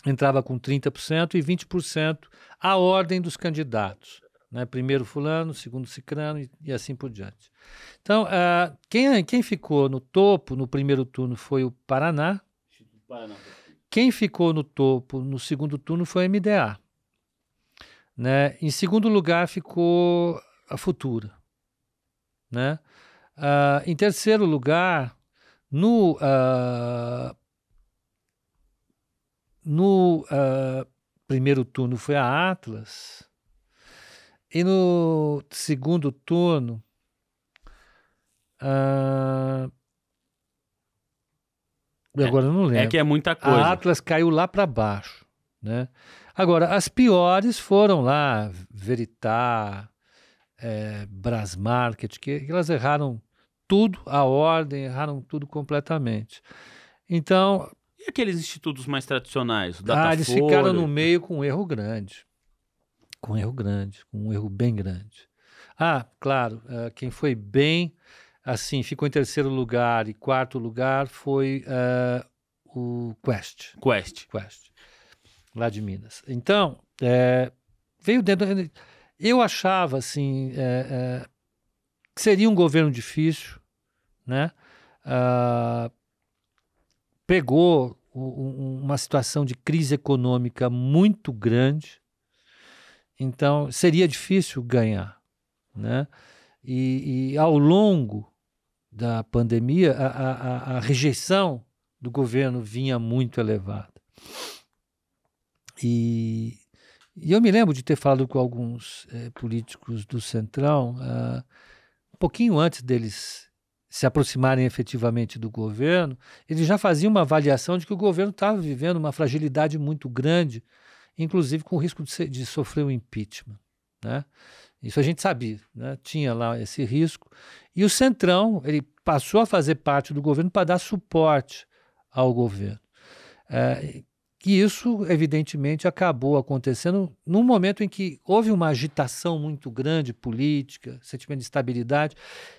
Speaker 2: entrava com 30% e 20% a ordem dos candidatos. Né? Primeiro fulano, segundo cicrano e, e assim por diante. Então, uh, quem, quem ficou no topo no primeiro turno foi o Paraná. Paraná. Quem ficou no topo no segundo turno foi o MDA. Né? Em segundo lugar ficou a Futura. Né? Uh, em terceiro lugar, no, uh, no uh, primeiro turno foi a Atlas, e no segundo turno, uh, agora não lembro.
Speaker 1: É que é muita coisa.
Speaker 2: A Atlas caiu lá para baixo, né? Agora, as piores foram lá, Veritar, é, Brasmarket, que, que elas erraram tudo, a ordem, erraram tudo completamente. Então.
Speaker 1: E aqueles institutos mais tradicionais?
Speaker 2: O ah, eles ficaram no meio com um erro grande com um erro grande, com um erro bem grande. Ah, claro, uh, quem foi bem, assim, ficou em terceiro lugar e quarto lugar foi uh, o Quest.
Speaker 1: Quest.
Speaker 2: Quest, lá de Minas. Então, é, veio dentro. Eu achava, assim, é, é, que seria um governo difícil, né? Uh, pegou uma situação de crise econômica muito grande, então, seria difícil ganhar. Né? E, e ao longo da pandemia, a, a, a, rejeição do governo vinha muito elevada. E, e, eu me lembro de ter falado com alguns é, políticos do Centrão, uh, um pouquinho antes deles se aproximarem efetivamente do governo, eles já faziam uma avaliação de que o governo estava vivendo uma fragilidade muito grande inclusive com o risco de, ser, de sofrer um impeachment. Né? Isso a gente sabia, né? tinha lá esse risco. E o Centrão ele passou a fazer parte do governo para dar suporte ao governo. É, e isso, evidentemente, acabou acontecendo num momento em que houve uma agitação muito grande política, sentimento de estabilidade.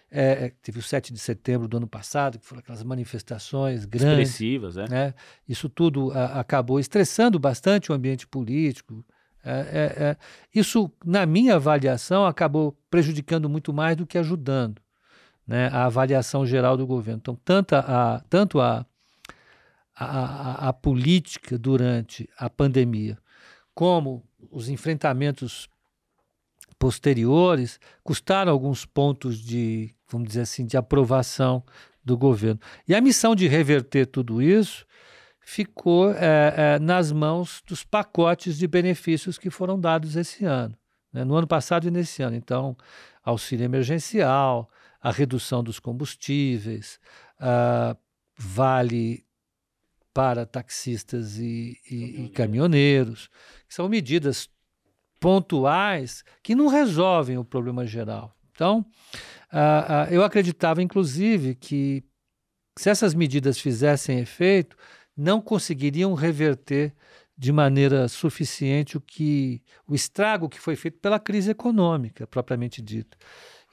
Speaker 2: É, é teve o 7 de setembro do ano passado, que foram aquelas manifestações grandes.
Speaker 1: Expressivas, é.
Speaker 2: Né? Isso tudo a, acabou estressando bastante o ambiente político. É, é, é, isso, na minha avaliação, acabou prejudicando muito mais do que ajudando né, a avaliação geral do governo. Então, tanto a, tanto a a, política durante a pandemia, como os enfrentamentos posteriores, custaram alguns pontos de, vamos dizer assim, de aprovação do governo. E a missão de reverter tudo isso ficou é, é, nas mãos dos pacotes de benefícios que foram dados esse ano, né? no ano passado e nesse ano. Então, auxílio emergencial, a redução dos combustíveis, uh, vale para taxistas e, e, e caminhoneiros, são medidas pontuais que não resolvem o problema geral. Então, uh, uh, eu acreditava, inclusive, que se essas medidas fizessem efeito, não conseguiriam reverter de maneira suficiente o que o estrago que foi feito pela crise econômica propriamente dita.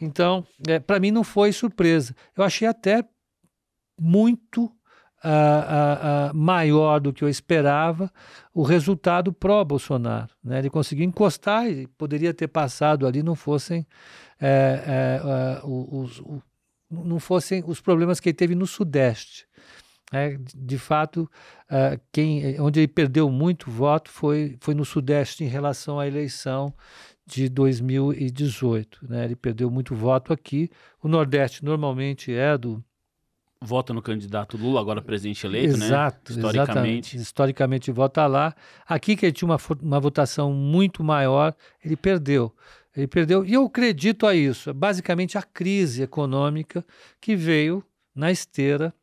Speaker 2: Então, é, para mim não foi surpresa. Eu achei até muito uh, uh, maior do que eu esperava o resultado pró-Bolsonaro. Né? Ele conseguiu encostar e poderia ter passado ali, não fossem, é, é, os, os, não fossem os problemas que ele teve no Sudeste. É, de fato, uh, quem, onde ele perdeu muito voto foi, foi no Sudeste em relação à eleição de 2018. Né? Ele perdeu muito voto aqui. O Nordeste normalmente é do,
Speaker 1: vota no candidato Lula, agora presidente eleito,
Speaker 2: Exato,
Speaker 1: né? Historicamente.
Speaker 2: Historicamente vota lá. Aqui que ele tinha uma, uma votação muito maior, ele perdeu. Ele perdeu, e eu acredito a isso, é basicamente a crise econômica que veio na esteira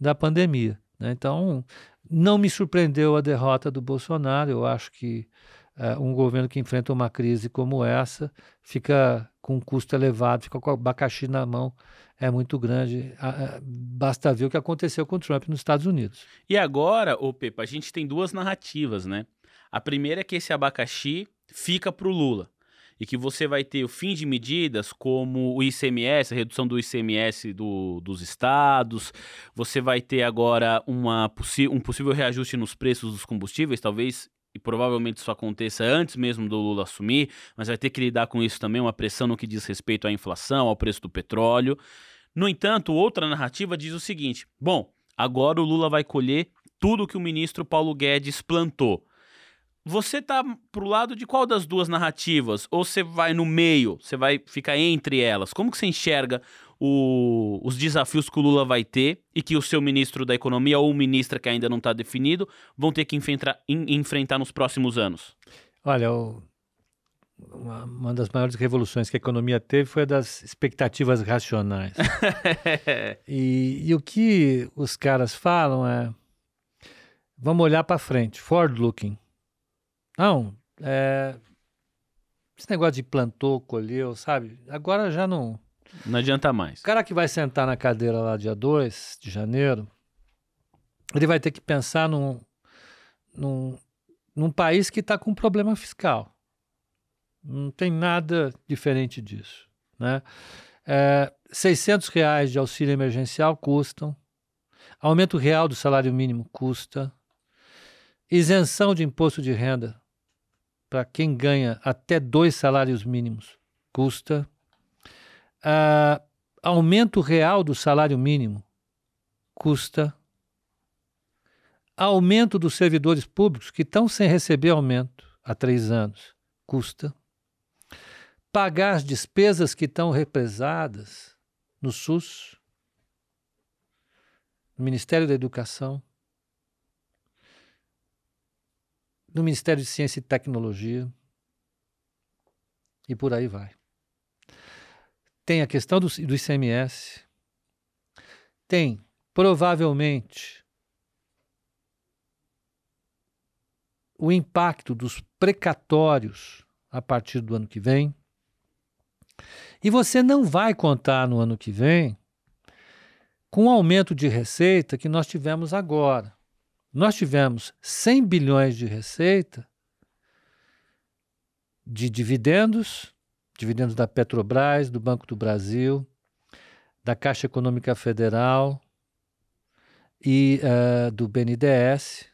Speaker 2: da pandemia. Né? Então, não me surpreendeu a derrota do Bolsonaro. Eu acho que uh, um governo que enfrenta uma crise como essa fica com um custo elevado, fica com o abacaxi na mão, é muito grande. Uh, basta ver o que aconteceu com o Trump nos Estados Unidos.
Speaker 1: E agora, ô Pepa, a gente tem duas narrativas, né? A primeira é que esse abacaxi fica para o Lula e que você vai ter o fim de medidas como o ICMS, a redução do ICMS do, dos estados, você vai ter agora uma um possível reajuste nos preços dos combustíveis, talvez e provavelmente isso aconteça antes mesmo do Lula assumir, mas vai ter que lidar com isso também, uma pressão no que diz respeito à inflação, ao preço do petróleo. No entanto, outra narrativa diz o seguinte: bom, agora o Lula vai colher tudo que o ministro Paulo Guedes plantou. Você tá pro lado de qual das duas narrativas? Ou você vai no meio? Você vai ficar entre elas? Como que você enxerga o, os desafios que o Lula vai ter e que o seu ministro da Economia ou ministra que ainda não está definido vão ter que enfrentar, enfrentar nos próximos anos?
Speaker 2: Olha, o, uma, uma, das maiores revoluções que a economia teve foi a das expectativas racionais. e, e o que os caras falam é: vamos olhar para frente, forward looking. Não, é, esse negócio de plantou, colheu, sabe? Agora já não.
Speaker 1: Não adianta mais.
Speaker 2: O cara que vai sentar na cadeira lá dia 2 de janeiro, ele vai ter que pensar num, num, num país que está com problema fiscal. Não tem nada diferente disso. Né? É, 600 reais de auxílio emergencial custam. Aumento real do salário mínimo custa. Isenção de imposto de renda para quem ganha até dois salários mínimos custa. Uh, aumento real do salário mínimo custa. Aumento dos servidores públicos que estão sem receber aumento há três anos custa. Pagar as despesas que estão represadas no SUS, no Ministério da Educação, no Ministério de Ciência e Tecnologia e por aí vai. Tem a questão do, do ICMS, tem provavelmente o impacto dos precatórios a partir do ano que vem. E você não vai contar no ano que vem com o aumento de receita que nós tivemos agora nós tivemos 100 bilhões de receita de dividendos, dividendos da Petrobras, do Banco do Brasil, da Caixa Econômica Federal e uh, do BNDES,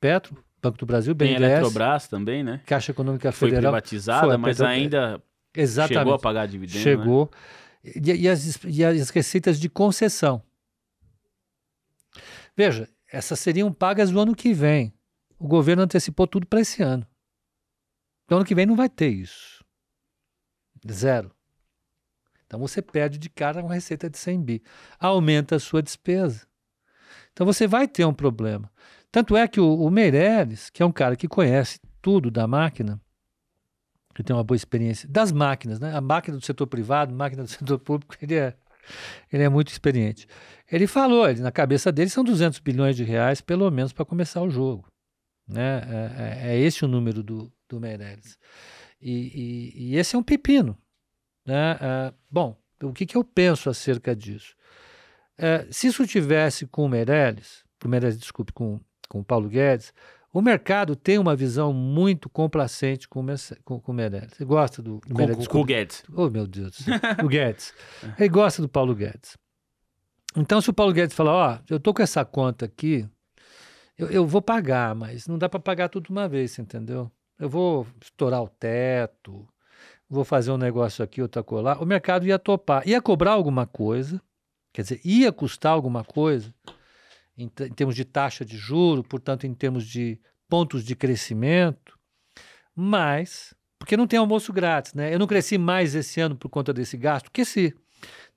Speaker 2: Petro, Banco do Brasil, BNDES. Tem
Speaker 1: Eletrobras também, né?
Speaker 2: Caixa Econômica Federal.
Speaker 1: Foi privatizada, foi, mas ainda Exatamente. chegou a pagar dividendos.
Speaker 2: Chegou.
Speaker 1: Né?
Speaker 2: E, e, as, e as receitas de concessão. Veja, essas seriam pagas no ano que vem. O governo antecipou tudo para esse ano. Então, ano que vem não vai ter isso. Zero. Então, você perde de cara uma receita de 100 bi. Aumenta a sua despesa. Então, você vai ter um problema. Tanto é que o, o Meirelles, que é um cara que conhece tudo da máquina, que tem uma boa experiência das máquinas, né? A máquina do setor privado, máquina do setor público, ele é ele é muito experiente. Ele falou, ele, na cabeça dele são 200 bilhões de reais, pelo menos, para começar o jogo. Né? É, é, é, esse o número do, do Meirelles. E, e, e esse é um pepino. Né? É, bom, o que, que eu penso acerca disso? É, se isso tivesse com o Meirelles, com o Meirelles, desculpe, com, com o Paulo Guedes, o mercado tem uma visão muito complacente com, com, com o Meirelles. Você gosta do, do
Speaker 1: Meirelles? Com, com o Guedes.
Speaker 2: Oh, meu Deus. o Guedes. Ele gosta do Paulo Guedes. Então, se o Paulo Guedes falar, ó, oh, eu tô com essa conta aqui, eu, eu vou pagar, mas não dá para pagar tudo de uma vez, entendeu? Eu vou estourar o teto, vou fazer um negócio aqui, outra colar. O mercado ia topar. Ia cobrar alguma coisa, quer dizer, ia custar alguma coisa, em, em termos de taxa de juro, portanto, em termos de pontos de crescimento, mas porque não tem almoço grátis, né? Eu não cresci mais esse ano por conta desse gasto, que se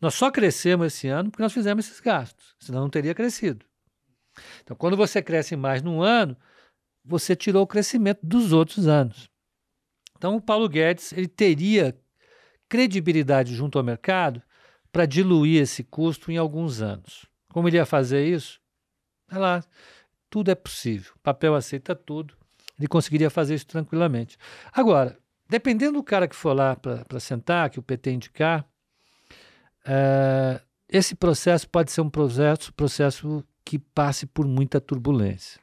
Speaker 2: Nós só crescemos esse ano porque nós fizemos esses gastos, senão não teria crescido. Então, quando você cresce mais num ano, você tirou o crescimento dos outros anos. Então, o Paulo Guedes ele teria credibilidade junto ao mercado para diluir esse custo em alguns anos. Como ele ia fazer isso? Olha lá, tudo é possível. O papel aceita tudo. Ele conseguiria fazer isso tranquilamente. Agora, dependendo do cara que for lá para sentar, que o PT indicar, é, esse processo pode ser um processo, processo que passe por muita turbulência.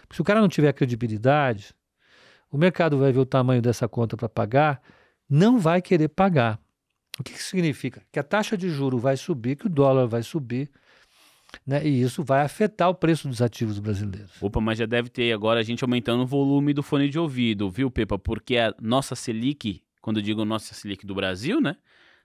Speaker 2: Porque se o cara não tiver credibilidade, o mercado vai ver o tamanho dessa conta para pagar, não vai querer pagar. O que, que significa? Que a taxa de juro vai subir, que o dólar vai subir, né? E isso vai afetar o preço dos ativos brasileiros.
Speaker 1: Opa, mas já deve ter agora a gente aumentando o volume do fone de ouvido, viu, Pepa? Porque a nossa Selic, quando eu digo nossa Selic do Brasil, né?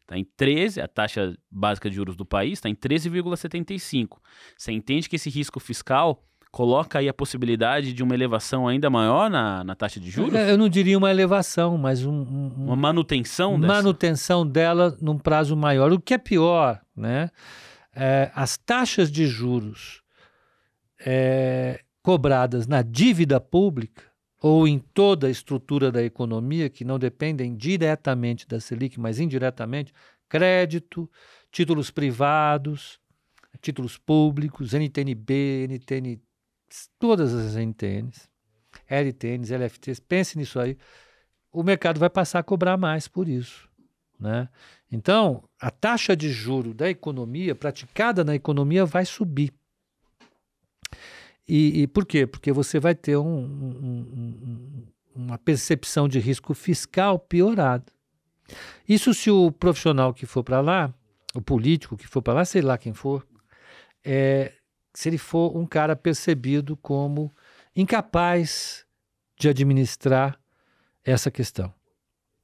Speaker 1: Está em 13, a taxa básica de juros do país está em 13,75. Você entende que esse risco fiscal coloca aí a possibilidade de uma elevação ainda maior na, na taxa de juros?
Speaker 2: Eu não diria uma elevação, mas um, um,
Speaker 1: uma manutenção
Speaker 2: dessa? Manutenção dela num prazo maior. O que é pior, né? É, as taxas de juros é, cobradas na dívida pública ou em toda a estrutura da economia, que não dependem diretamente da Selic, mas indiretamente, crédito, títulos privados, títulos públicos, NTNB, NTN, todas as NTNs, LTNs, LFTs, pense nisso aí. O mercado vai passar a cobrar mais por isso. Né? Então, a taxa de juro da economia, praticada na economia, vai subir. E, e por quê? Porque você vai ter um, um, um, uma percepção de risco fiscal piorada. Isso se o profissional que for para lá, o político que for para lá, sei lá quem for, é, se ele for um cara percebido como incapaz de administrar essa questão.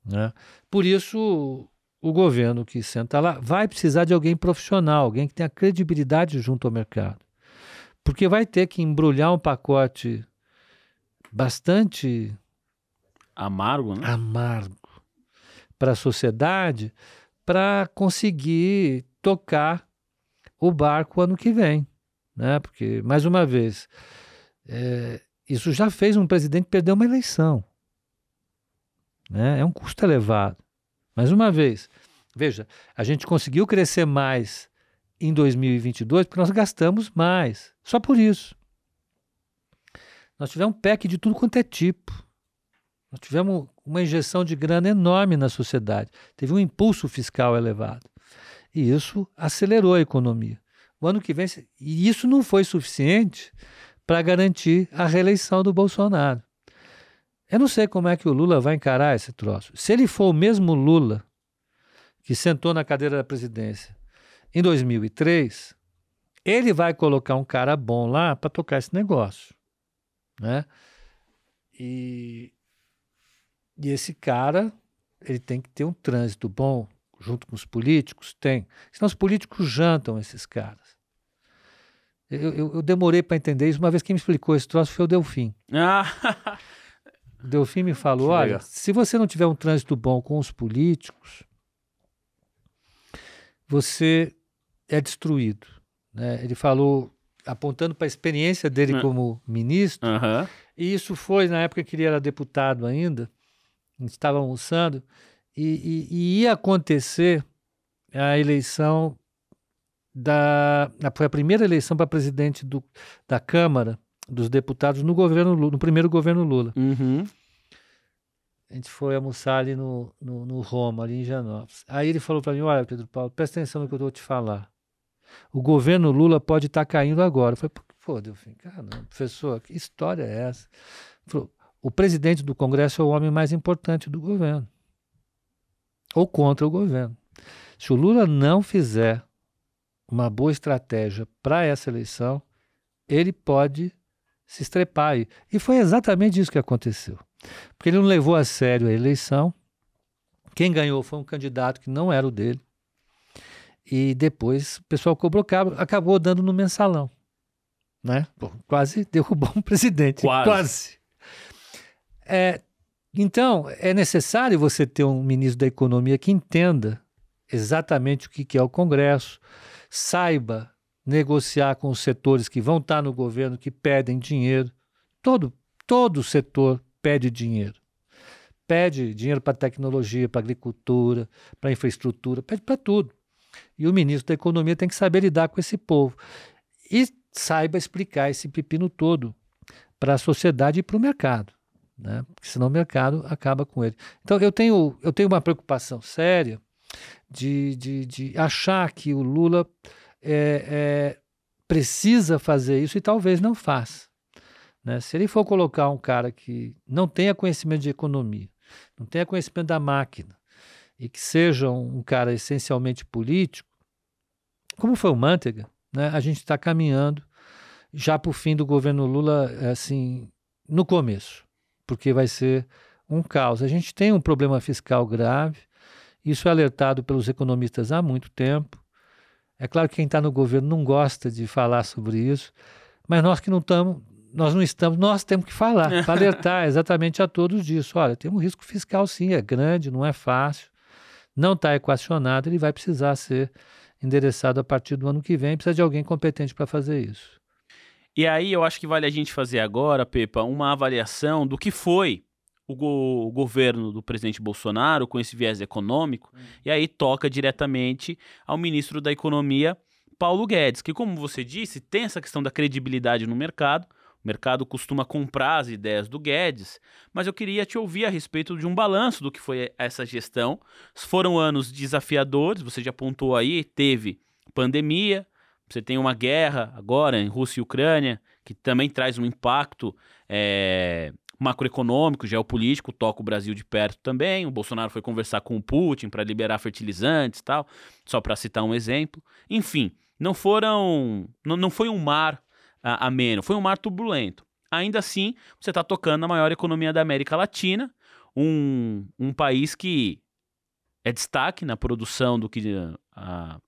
Speaker 2: Né? Por isso, o governo que senta lá vai precisar de alguém profissional, alguém que tenha credibilidade junto ao mercado porque vai ter que embrulhar um pacote bastante
Speaker 1: amargo, né?
Speaker 2: amargo para a sociedade para conseguir tocar o barco ano que vem, né? Porque mais uma vez é, isso já fez um presidente perder uma eleição, né? É um custo elevado. Mais uma vez, veja, a gente conseguiu crescer mais em 2022 porque nós gastamos mais. Só por isso. Nós tivemos um PEC de tudo quanto é tipo. Nós tivemos uma injeção de grana enorme na sociedade. Teve um impulso fiscal elevado. E isso acelerou a economia. O ano que vem, e isso não foi suficiente para garantir a reeleição do Bolsonaro. Eu não sei como é que o Lula vai encarar esse troço. Se ele for o mesmo Lula que sentou na cadeira da presidência em 2003, ele vai colocar um cara bom lá para tocar esse negócio, né? E, e esse cara, ele tem que ter um trânsito bom junto com os políticos? Tem. Senão os políticos jantam esses caras. Eu, eu, eu demorei para entender isso. Uma vez quem me explicou esse troço foi o Delfim. Ah. o Delfim me falou: olha, se você não tiver um trânsito bom com os políticos, você é destruído. Né? Ele falou, apontando para a experiência dele como ministro,
Speaker 1: uhum.
Speaker 2: e isso foi na época que ele era deputado ainda, a gente estava almoçando, e, e, e, ia acontecer a eleição da. Foi a primeira eleição para presidente do, da Câmara dos Deputados no governo no primeiro governo Lula.
Speaker 1: Uhum.
Speaker 2: A gente foi almoçar ali no, no, no Roma, ali em Janópolis. Aí ele falou para mim: Olha, Pedro Paulo, presta atenção no que eu vou te falar. O governo Lula pode estar tá caindo agora. Eu falei: Pô, Delfim, caramba, professor, que história é essa? Falou, o presidente do Congresso é o homem mais importante do governo. Ou contra o governo. Se o Lula não fizer uma boa estratégia para essa eleição, ele pode se estrepar. E foi exatamente isso que aconteceu. Porque ele não levou a sério a eleição. Quem ganhou foi um candidato que não era o dele. E depois o pessoal cobrou cabo, acabou dando no mensalão. Né? Pô, quase derrubou um presidente.
Speaker 1: Quase.
Speaker 2: quase. É, então, é necessário você ter um ministro da Economia que entenda exatamente o que é o Congresso, saiba negociar com os setores que vão estar no governo, que pedem dinheiro. Todo, todo setor pede dinheiro. Pede dinheiro para tecnologia, para agricultura, para infraestrutura, pede para tudo. E o ministro da Economia tem que saber lidar com esse povo. E saiba explicar esse pepino todo para a sociedade e para o mercado. Né? Porque senão o mercado acaba com ele. Então eu tenho, eu tenho uma preocupação séria de, de, de achar que o Lula é, é, precisa fazer isso e talvez não faça. Né? Se ele for colocar um cara que não tenha conhecimento de economia, não tenha conhecimento da máquina, e que seja um cara essencialmente político, como foi o Manteiga, né? a gente está caminhando já para o fim do governo Lula, assim, no começo, porque vai ser um caos. A gente tem um problema fiscal grave, isso é alertado pelos economistas há muito tempo. É claro que quem está no governo não gosta de falar sobre isso, mas nós que não estamos, nós não estamos, nós temos que falar, para alertar exatamente a todos disso. Olha, tem um risco fiscal sim, é grande, não é fácil, não está equacionado, ele vai precisar ser endereçado a partir do ano que vem, precisa de alguém competente para fazer isso.
Speaker 1: E aí eu acho que vale a gente fazer agora, Pepa, uma avaliação do que foi o, go o, governo do presidente Bolsonaro com esse viés econômico, hum. e aí toca diretamente ao ministro da Economia, Paulo Guedes, que, como você disse, tem essa questão da credibilidade no mercado. O mercado costuma comprar as ideias do Guedes, mas eu queria te ouvir a respeito de um balanço do que foi essa gestão. Foram anos desafiadores, você já apontou aí, teve pandemia, você tem uma guerra agora em Rússia e Ucrânia, que também traz um impacto é, macroeconômico, geopolítico, toca o Brasil de perto também. O Bolsonaro foi conversar com o Putin para liberar fertilizantes e tal, só para citar um exemplo. Enfim, não foram. Não, não foi um mar ameno, foi um mar turbulento. Ainda assim, você está tocando na maior economia da América Latina, um, um país que é destaque na produção do que a,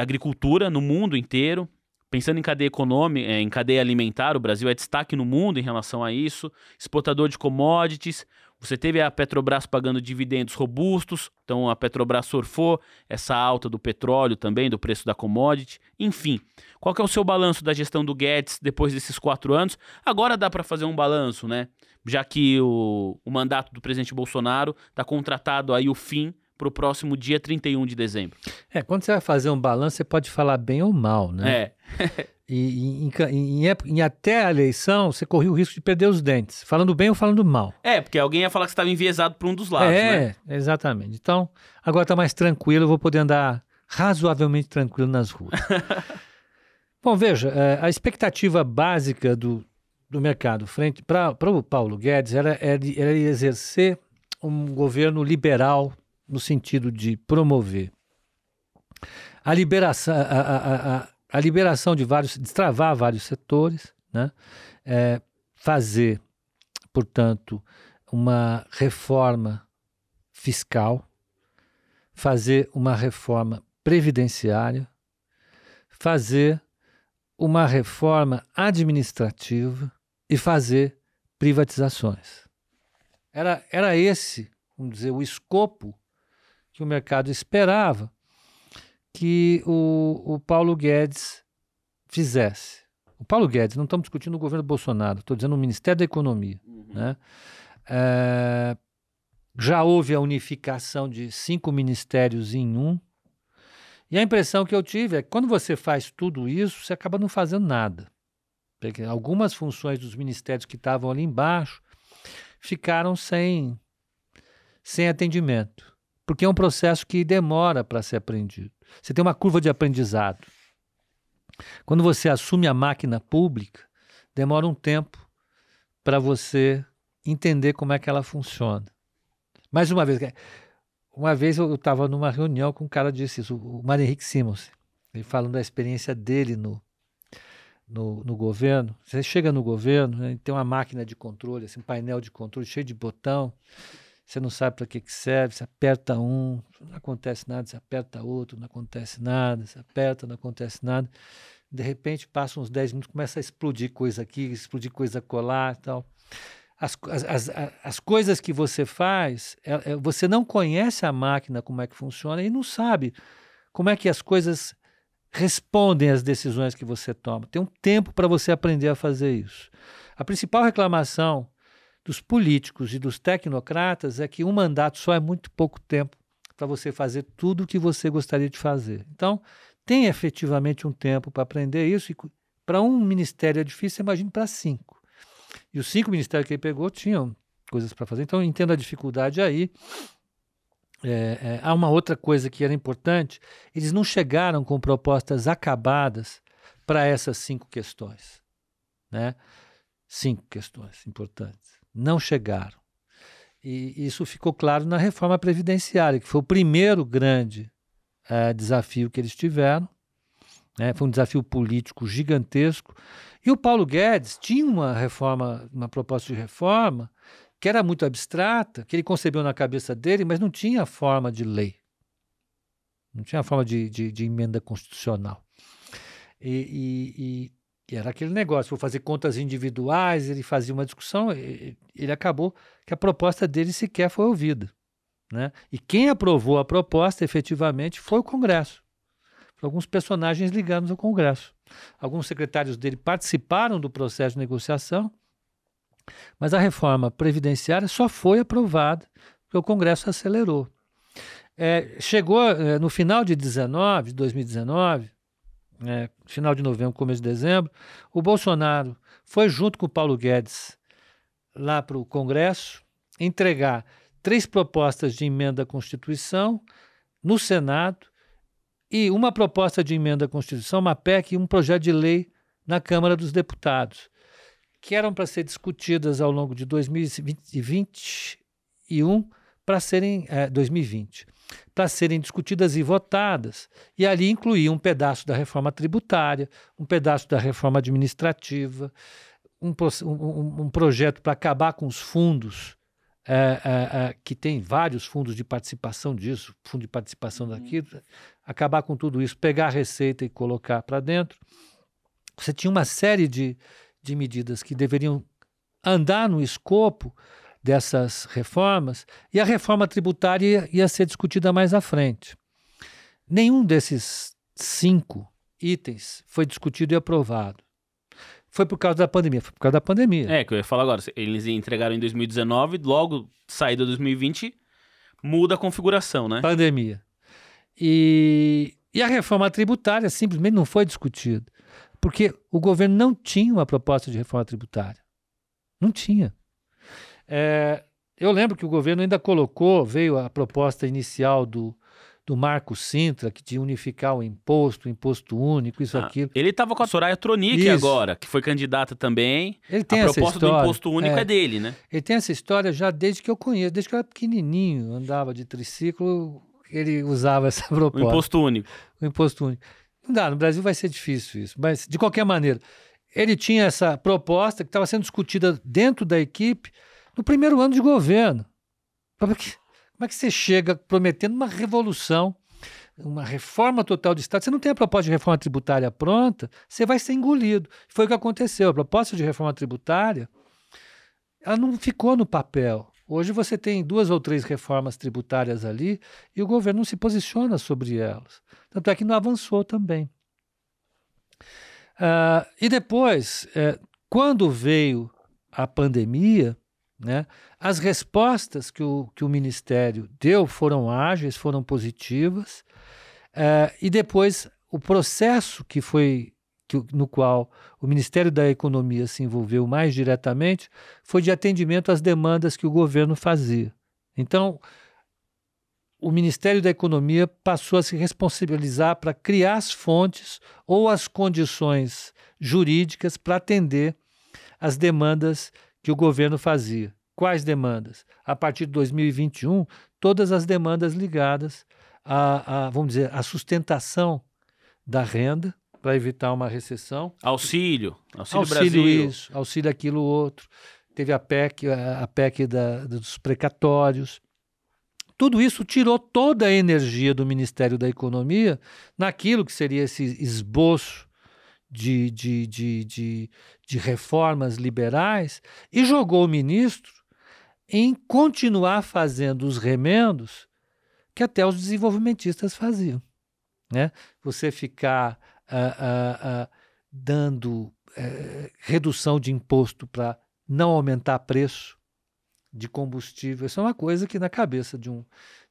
Speaker 1: da agricultura no mundo inteiro. Pensando em cadeia econômica, é, em cadeia alimentar, o Brasil é destaque no mundo em relação a isso. Exportador de commodities. Você teve a Petrobras pagando dividendos robustos, então a Petrobras surfou essa alta do petróleo também, do preço da commodity. Enfim, qual é o seu balanço da gestão do Guedes depois desses quatro anos? Agora dá para fazer um balanço, né? Já que o, o mandato do presidente Bolsonaro está contratado aí o fim para o próximo dia 31 de dezembro.
Speaker 2: É, quando você vai fazer um balanço, você pode falar bem ou mal, né?
Speaker 1: É.
Speaker 2: e em, em, em, em, até a eleição, você corria o risco de perder os dentes, falando bem ou falando mal.
Speaker 1: É, porque alguém ia falar que você estava enviesado para um dos lados, é,
Speaker 2: né? exatamente. Então, agora está mais tranquilo, eu vou poder andar razoavelmente tranquilo nas ruas. Bom, veja, é, a expectativa básica do, do mercado frente para o Paulo Guedes era, era, era exercer um governo liberal no sentido de promover a liberação, a, a, a, a liberação de vários, destravar vários setores, né? É, fazer, portanto, uma reforma fiscal, fazer uma reforma previdenciária, fazer uma reforma administrativa e fazer privatizações. Era, era esse, vamos dizer, o escopo que o mercado esperava que o, o Paulo Guedes fizesse. O Paulo Guedes, não estamos discutindo o governo Bolsonaro, estou dizendo o Ministério da Economia. Uhum. Né? É, já houve a unificação de cinco ministérios em um. E a impressão que eu tive é que quando você faz tudo isso, você acaba não fazendo nada. Porque algumas funções dos ministérios que estavam ali embaixo ficaram sem, sem atendimento porque é um processo que demora para ser aprendido. Você tem uma curva de aprendizado. Quando você assume a máquina pública, demora um tempo para você entender como é que ela funciona. Mais uma vez, uma vez eu estava numa reunião com um cara disse isso, o Mário Henrique Simons, ele falando da experiência dele no, no, no governo. Você chega no governo, né, tem uma máquina de controle, assim, um painel de controle cheio de botão você não sabe para que, que serve, você aperta um, não acontece nada, você aperta outro, não acontece nada, você aperta, não acontece nada. De repente, passa uns 10 minutos, começa a explodir coisa aqui, explodir coisa colar e tal. as, as, as, as coisas que você faz, é, é, você não conhece a máquina, como é que funciona, e não sabe como é que as coisas respondem às decisões que você toma. Tem um tempo para você aprender a fazer isso. A principal reclamação dos políticos e dos tecnocratas é que um mandato só é muito pouco tempo para você fazer tudo o que você gostaria de fazer. Então, tem efetivamente um tempo para aprender isso. E para um ministério é difícil, imagine para cinco. E os cinco ministérios que ele pegou tinham coisas para fazer. Então, entendo a dificuldade aí. É, é, há uma outra coisa que era importante: eles não chegaram com propostas acabadas para essas cinco questões. Né? Cinco questões importantes. Não chegaram. E isso ficou claro na reforma previdenciária, que foi o primeiro grande é, desafio que eles tiveram. Né? Foi um desafio político gigantesco. E o Paulo Guedes tinha uma reforma, uma proposta de reforma que era muito abstrata, que ele concebeu na cabeça dele, mas não tinha forma de lei. Não tinha forma de, de, de emenda constitucional. E, e, e, era aquele negócio, vou fazer contas individuais, ele fazia uma discussão, ele acabou que a proposta dele sequer foi ouvida. Né? E quem aprovou a proposta efetivamente foi o Congresso. Alguns personagens ligados ao Congresso. Alguns secretários dele participaram do processo de negociação, mas a reforma previdenciária só foi aprovada porque o Congresso acelerou. É, chegou é, no final de 19, 2019, é, final de novembro, começo de dezembro, o Bolsonaro foi junto com o Paulo Guedes lá para o Congresso entregar três propostas de emenda à Constituição no Senado e uma proposta de emenda à Constituição, uma PEC e um projeto de lei na Câmara dos Deputados que eram para ser discutidas ao longo de 2021 para serem é, 2020 para serem discutidas e votadas e ali incluía um pedaço da reforma tributária, um pedaço da reforma administrativa, um, um, um projeto para acabar com os fundos é, é, é, que tem vários fundos de participação disso, fundo de participação uhum. daquilo, acabar com tudo isso, pegar a receita e colocar para dentro. Você tinha uma série de, de medidas que deveriam andar no escopo dessas reformas e a reforma tributária ia, ia ser discutida mais à frente. Nenhum desses cinco itens foi discutido e aprovado. Foi por causa da pandemia, foi por causa da pandemia.
Speaker 1: É, que eu ia falar agora. Eles entregaram em 2019, logo saída 2020, muda a configuração, né?
Speaker 2: Pandemia. E, e a reforma tributária simplesmente não foi discutida. Porque o governo não tinha uma proposta de reforma tributária. Não tinha. É, eu lembro que o governo ainda colocou, veio a proposta inicial do, do Marco Sintra, que de unificar o imposto, o imposto único, isso, ah, aquilo.
Speaker 1: Ele estava com a Soraya Tronic isso. agora, que foi candidata também.
Speaker 2: Ele tem a proposta história,
Speaker 1: do imposto único é, é, dele, né?
Speaker 2: Ele tem essa história já desde que eu conheço, desde que eu era pequenininho, andava de triciclo, ele usava essa proposta.
Speaker 1: O imposto único.
Speaker 2: O imposto único. Não dá, no Brasil vai ser difícil isso, mas de qualquer maneira, ele tinha essa proposta que estava sendo discutida dentro da equipe no primeiro ano de governo. Como é que, como é que você chega prometendo uma revolução, uma reforma total do Estado? Você não tem a proposta de reforma tributária pronta, você vai ser engolido. Foi o que aconteceu. A proposta de reforma tributária ela não ficou no papel. Hoje você tem duas ou três reformas tributárias ali e o governo não se posiciona sobre elas. Tanto é que não avançou também. Uh, e depois, é, quando veio a pandemia, né, as respostas que o, que o Ministério deu foram ágeis, foram positivas, uh, e depois o processo que foi que, no qual o Ministério da Economia se envolveu mais diretamente foi de atendimento às demandas que o governo fazia. Então, o Ministério da Economia passou a se responsabilizar para criar as fontes ou as condições jurídicas para atender as demandas que o governo fazia. Quais demandas? A partir de 2021, todas as demandas ligadas à, à vamos dizer, à sustentação da renda, para evitar uma recessão.
Speaker 1: Auxílio, auxílio,
Speaker 2: auxílio
Speaker 1: Brasil.
Speaker 2: isso, auxílio aquilo outro. Teve a PEC, a, PEC da, dos precatórios. Tudo isso tirou toda a energia do Ministério da Economia naquilo que seria esse esboço de, de, de, de, de reformas liberais e jogou o ministro em continuar fazendo os remendos que até os desenvolvimentistas faziam. Né? Você ficar uh, uh, uh, dando eh, redução de imposto para não aumentar preço de combustível, isso é uma coisa que na cabeça de um,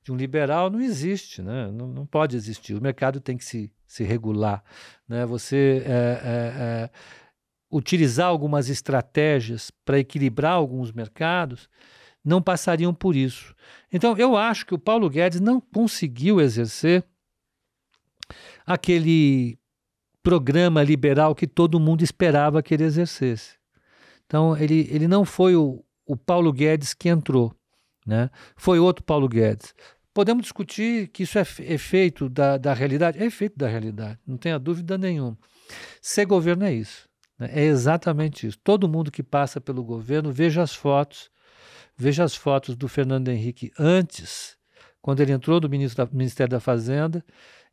Speaker 2: de um liberal não existe, né? não, não pode existir. O mercado tem que se, se regular. Né? Você é, é, é, utilizar algumas estratégias para equilibrar alguns mercados não passariam por isso. Então, eu acho que o Paulo Guedes não conseguiu exercer aquele programa liberal que todo mundo esperava que ele exercesse. Então, ele, ele não foi o, o Paulo Guedes que entrou, né? foi outro Paulo Guedes. Podemos discutir que isso é efeito da, da realidade? É efeito da realidade, não tenha dúvida nenhuma. Ser governo é isso, né? é exatamente isso. Todo mundo que passa pelo governo, veja as fotos, veja as fotos do Fernando Henrique antes, quando ele entrou do Ministério da Fazenda,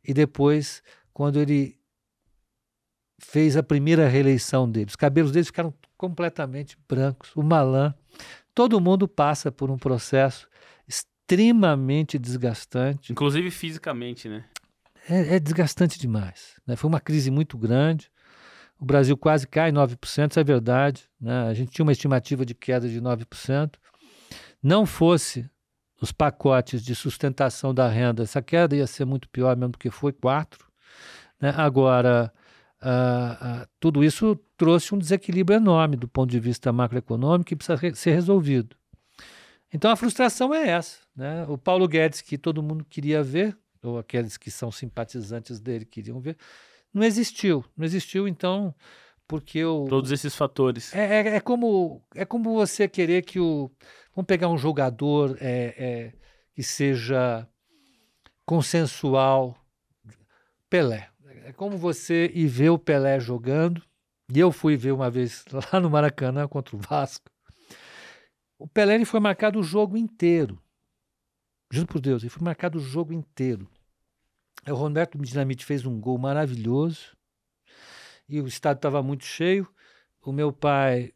Speaker 2: e depois, quando ele fez a primeira reeleição dele. Os cabelos dele ficaram completamente brancos. O Malan, todo mundo passa por um processo extremamente desgastante.
Speaker 1: Inclusive fisicamente, né?
Speaker 2: É, é desgastante demais. Né? Foi uma crise muito grande. O Brasil quase cai 9%, isso é verdade. Né? A gente tinha uma estimativa de queda de 9%. Não fosse os pacotes de sustentação da renda, essa queda ia ser muito pior mesmo do que foi, 4%. Né? Agora, Uh, uh, tudo isso trouxe um desequilíbrio enorme do ponto de vista macroeconômico que precisa re ser resolvido. Então a frustração é essa. Né? O Paulo Guedes, que todo mundo queria ver, ou aqueles que são simpatizantes dele queriam ver, não existiu. Não existiu, então, porque o.
Speaker 1: Todos esses fatores.
Speaker 2: É, é, é como, é como você querer que o. Vamos pegar um jogador é, é que seja consensual. Pelé. É como você ir ver o Pelé jogando. E eu fui ver uma vez lá no Maracanã contra o Vasco. O Pelé ele foi marcado o jogo inteiro. Juro por Deus, ele foi marcado o jogo inteiro. O Roberto Dinamite fez um gol maravilhoso. E o estádio estava muito cheio. O meu pai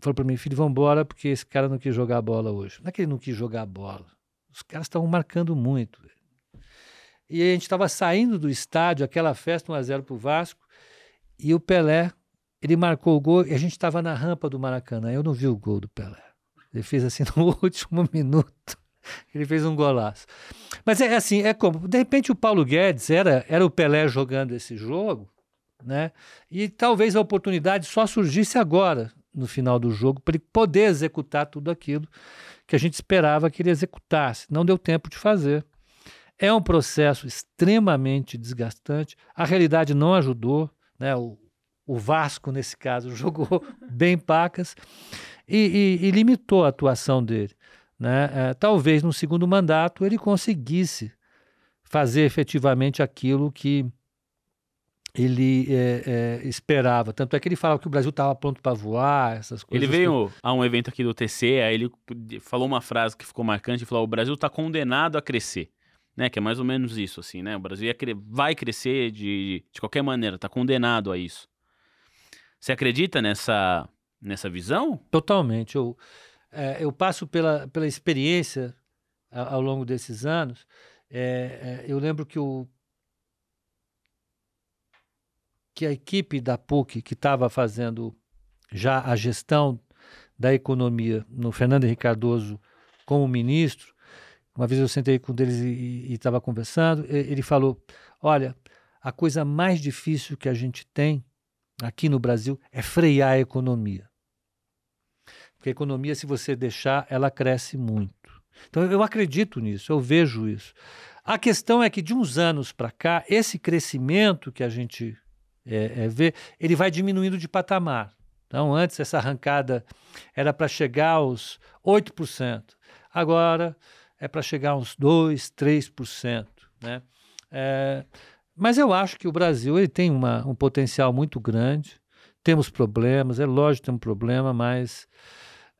Speaker 2: falou para mim, filho, vamos embora porque esse cara não quis jogar bola hoje. Não é que ele não quis jogar bola. Os caras estavam marcando muito. E a gente estava saindo do estádio, aquela festa 1x0 para o Vasco, e o Pelé, ele marcou o gol, e a gente estava na rampa do Maracanã. Eu não vi o gol do Pelé. Ele fez assim no último minuto. Ele fez um golaço. Mas é assim, é como, de repente o Paulo Guedes era, era o Pelé jogando esse jogo, né? E talvez a oportunidade só surgisse agora, no final do jogo, para ele poder executar tudo aquilo que a gente esperava que ele executasse. Não deu tempo de fazer. É um processo extremamente desgastante. A realidade não ajudou, né? O, o Vasco, nesse caso, jogou bem pacas e, e, e limitou a atuação dele. Né? É, talvez no segundo mandato ele conseguisse fazer efetivamente aquilo que ele é, é, esperava. Tanto é que ele falava que o Brasil estava pronto para voar, essas coisas.
Speaker 1: Ele veio que... a um evento aqui do TC, aí ele falou uma frase que ficou marcante, falou, o Brasil está condenado a crescer né? Que é mais ou menos isso, assim, né? O Brasil vai crescer de, de qualquer maneira, está condenado a isso. Você acredita nessa, nessa visão?
Speaker 2: Totalmente. Eu, é, eu passo pela, pela experiência ao, ao longo desses anos. É, é, eu lembro que o que a equipe da PUC que estava fazendo já a gestão da economia no Fernando Henrique Cardoso como ministro, uma vez eu sentei com um deles e estava conversando. Ele falou: Olha, a coisa mais difícil que a gente tem aqui no Brasil é frear a economia. Porque a economia, se você deixar, ela cresce muito. Então eu acredito nisso, eu vejo isso. A questão é que de uns anos para cá, esse crescimento que a gente é, é, vê, ele vai diminuindo de patamar. Então, antes essa arrancada era para chegar aos 8%. Agora é para chegar a uns 2%, 3%. Né? É, mas eu acho que o Brasil ele tem uma, um potencial muito grande. Temos problemas, é lógico que temos problema, mas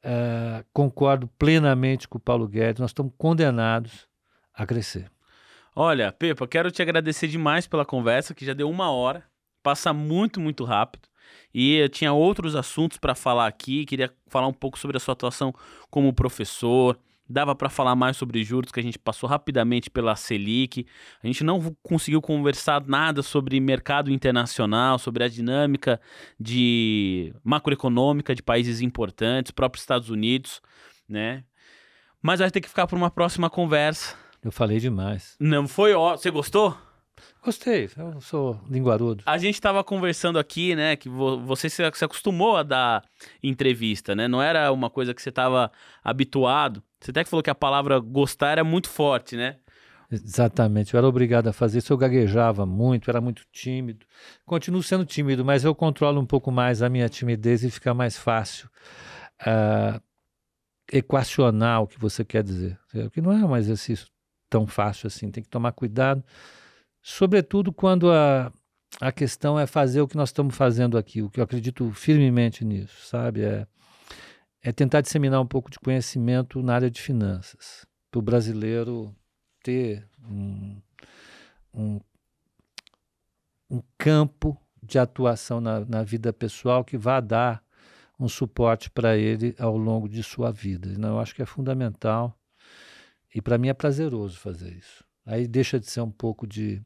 Speaker 2: é, concordo plenamente com o Paulo Guedes. Nós estamos condenados a crescer.
Speaker 1: Olha, Pepa, quero te agradecer demais pela conversa, que já deu uma hora. passa muito, muito rápido. E eu tinha outros assuntos para falar aqui, queria falar um pouco sobre a sua atuação como professor, Dava para falar mais sobre juros, que a gente passou rapidamente pela Selic. A gente não conseguiu conversar nada sobre mercado internacional, sobre a dinâmica de macroeconômica de países importantes, próprios Estados Unidos, né? Mas vai ter que ficar para uma próxima conversa.
Speaker 2: Eu falei demais.
Speaker 1: Não foi ó, você gostou?
Speaker 2: Gostei, eu sou linguarudo.
Speaker 1: A gente estava conversando aqui, né, que você se acostumou a dar entrevista, né? Não era uma coisa que você estava habituado. Você até que falou que a palavra gostar era muito forte, né?
Speaker 2: Exatamente, eu era obrigado a fazer isso, eu gaguejava muito, era muito tímido. Continuo sendo tímido, mas eu controlo um pouco mais a minha timidez e fica mais fácil uh, equacionar o que você quer dizer. Que não é um exercício tão fácil assim, tem que tomar cuidado, sobretudo quando a, a questão é fazer o que nós estamos fazendo aqui, o que eu acredito firmemente nisso, sabe? É, é tentar disseminar um pouco de conhecimento na área de finanças, para o brasileiro ter um, um, um, campo de atuação na, na vida pessoal que vá dar um suporte para ele ao longo de sua vida. Eu acho que é fundamental e para mim é prazeroso fazer isso. Aí deixa de ser um pouco de,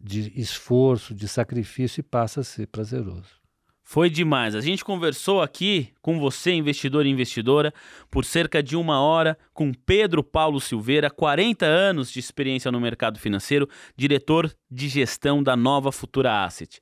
Speaker 2: de esforço, de sacrifício e passa a ser prazeroso.
Speaker 1: Foi demais. A gente conversou aqui com você, investidor e investidora, por cerca de uma hora com Pedro Paulo Silveira, 40 anos de experiência no mercado financeiro, diretor de gestão da Nova Futura Asset.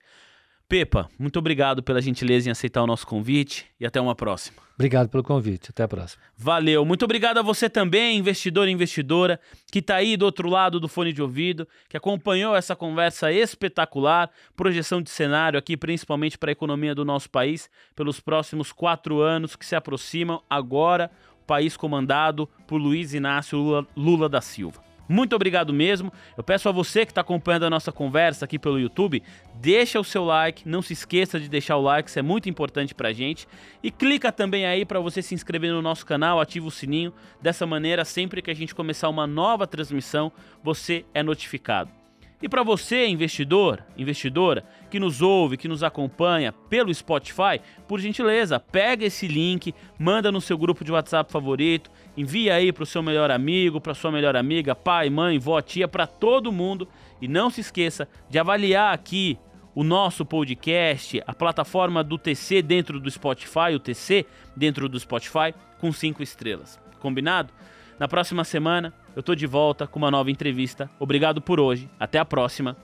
Speaker 1: Pepa, muito obrigado pela gentileza em aceitar o nosso convite e até uma próxima.
Speaker 2: Obrigado pelo convite. Até a próxima.
Speaker 1: Valeu. Muito obrigado a você também, investidor e investidora, que está aí do outro lado do fone de ouvido, que acompanhou essa conversa espetacular, projeção de cenário aqui, principalmente para a economia do nosso país, pelos próximos quatro anos que se aproximam. Agora, o país comandado por Luiz Inácio Lula, Lula da Silva. Muito obrigado mesmo. Eu peço a você que está acompanhando a nossa conversa aqui pelo YouTube, deixa o seu like, não se esqueça de deixar o like, isso é muito importante para a gente. E clica também aí para você se inscrever no nosso canal, ativa o sininho. Dessa maneira, sempre que a gente começar uma nova transmissão, você é notificado. E para você, investidor, investidora, que nos ouve, que nos acompanha pelo Spotify, por gentileza, pega esse link, manda no seu grupo de WhatsApp favorito, envia aí para o seu melhor amigo, para sua melhor amiga, pai, mãe, vó, tia, para todo mundo. E não se esqueça de avaliar aqui o nosso podcast, a plataforma do TC dentro do Spotify, o TC dentro do Spotify, com cinco estrelas. Combinado? Na próxima semana eu tô de volta com uma nova entrevista. Obrigado por hoje. Até a próxima.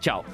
Speaker 1: Tchau.